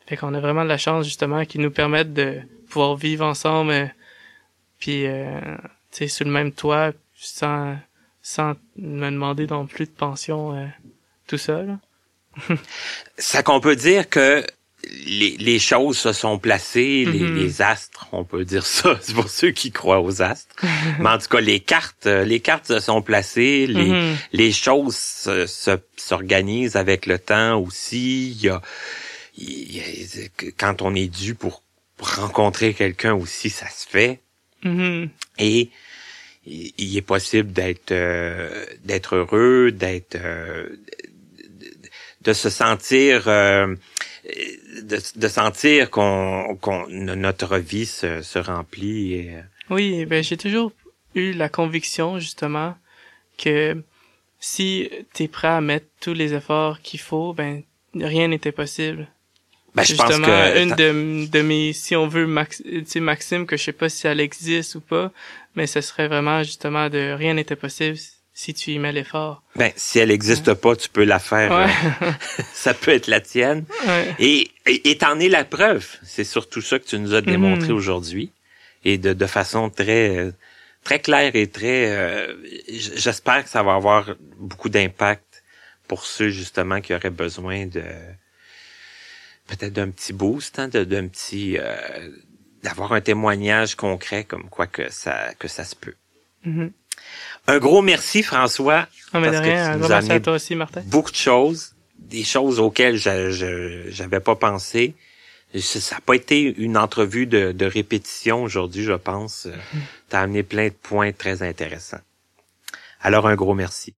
Fait qu'on a vraiment de la chance, justement, qui nous permettent de pouvoir vivre ensemble, euh, puis, euh, tu sais, sur le même toit, sans, sans me demander non plus de pension euh, tout ça qu'on peut dire que les, les choses se sont placées, les, Mhm. les astres, on peut dire ça, c'est pour ceux qui croient aux astres. Mais en tout cas, les cartes, euh, les cartes se sont placées, les, Mhm. les choses se- se- s'organisent avec le temps aussi. Il y a, il y a- quand on est dû pour rencontrer quelqu'un aussi, ça se fait. Mhm. Et il il est possible d'être euh, d'être heureux, d'être euh, de, se sentir euh, de, de sentir qu'on qu'on notre vie se, se remplit. Et, euh, Oui, ben j'ai toujours eu la conviction justement que si t'es prêt à mettre tous les efforts qu'il faut, ben rien n'était possible. ben, je pense justement, que une de, de mes, si on veut, max, tu sais, Maxime, que je sais pas si elle existe ou pas, mais ce serait vraiment justement de rien n'était possible si tu y mets l'effort. ben, si elle n'existe pas, tu peux la faire. Ouais. euh, ça peut être la tienne. ouais. Et et et t'en es la preuve. C'est surtout ça que tu nous as démontré Mhm. aujourd'hui. Et de, de façon très très claire et très euh, j'espère que ça va avoir beaucoup d'impact pour ceux justement qui auraient besoin de peut-être d'un petit boost, hein, d'un petit euh, d'avoir un témoignage concret comme quoi que ça que ça se peut. Mhm. Un gros merci François Non, mais de Parce que rien, tu un nous grand as merci à amené toi aussi, Martin. beaucoup de choses, des choses auxquelles je j'avais pas pensé. Ça ça a pas été une entrevue de, de répétition aujourd'hui, je pense. Tu as amené plein de points très intéressants. Alors un gros merci.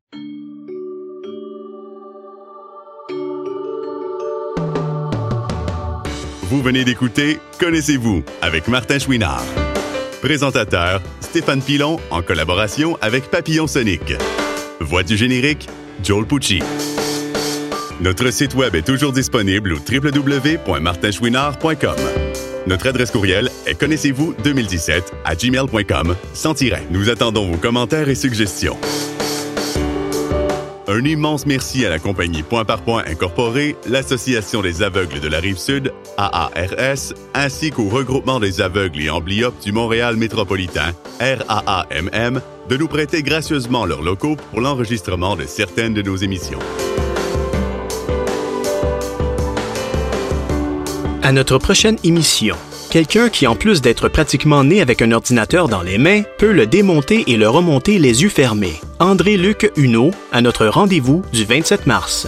Vous venez d'écouter Connaissez-vous avec Martin Chouinard. Présentateur Stéphane Pilon en collaboration avec Papillon Sonic. Voix du générique Joel Pucci. Notre site web est toujours disponible au www.martinchouinard.com. Notre adresse courriel est connaissez-vous 2017 à gmail.com sans. Nous attendons vos commentaires et suggestions. Un immense merci à la compagnie Point par Point Incorporée, l'Association des aveugles de la Rive-Sud, AARS, ainsi qu'au regroupement des aveugles et amblyopes du Montréal métropolitain, RAAMM, de nous prêter gracieusement leurs locaux pour l'enregistrement de certaines de nos émissions. À notre prochaine émission, quelqu'un qui, en plus d'être pratiquement né avec un ordinateur dans les mains, peut le démonter et le remonter les yeux fermés. André-Luc Huneau, à notre rendez-vous du 27 mars.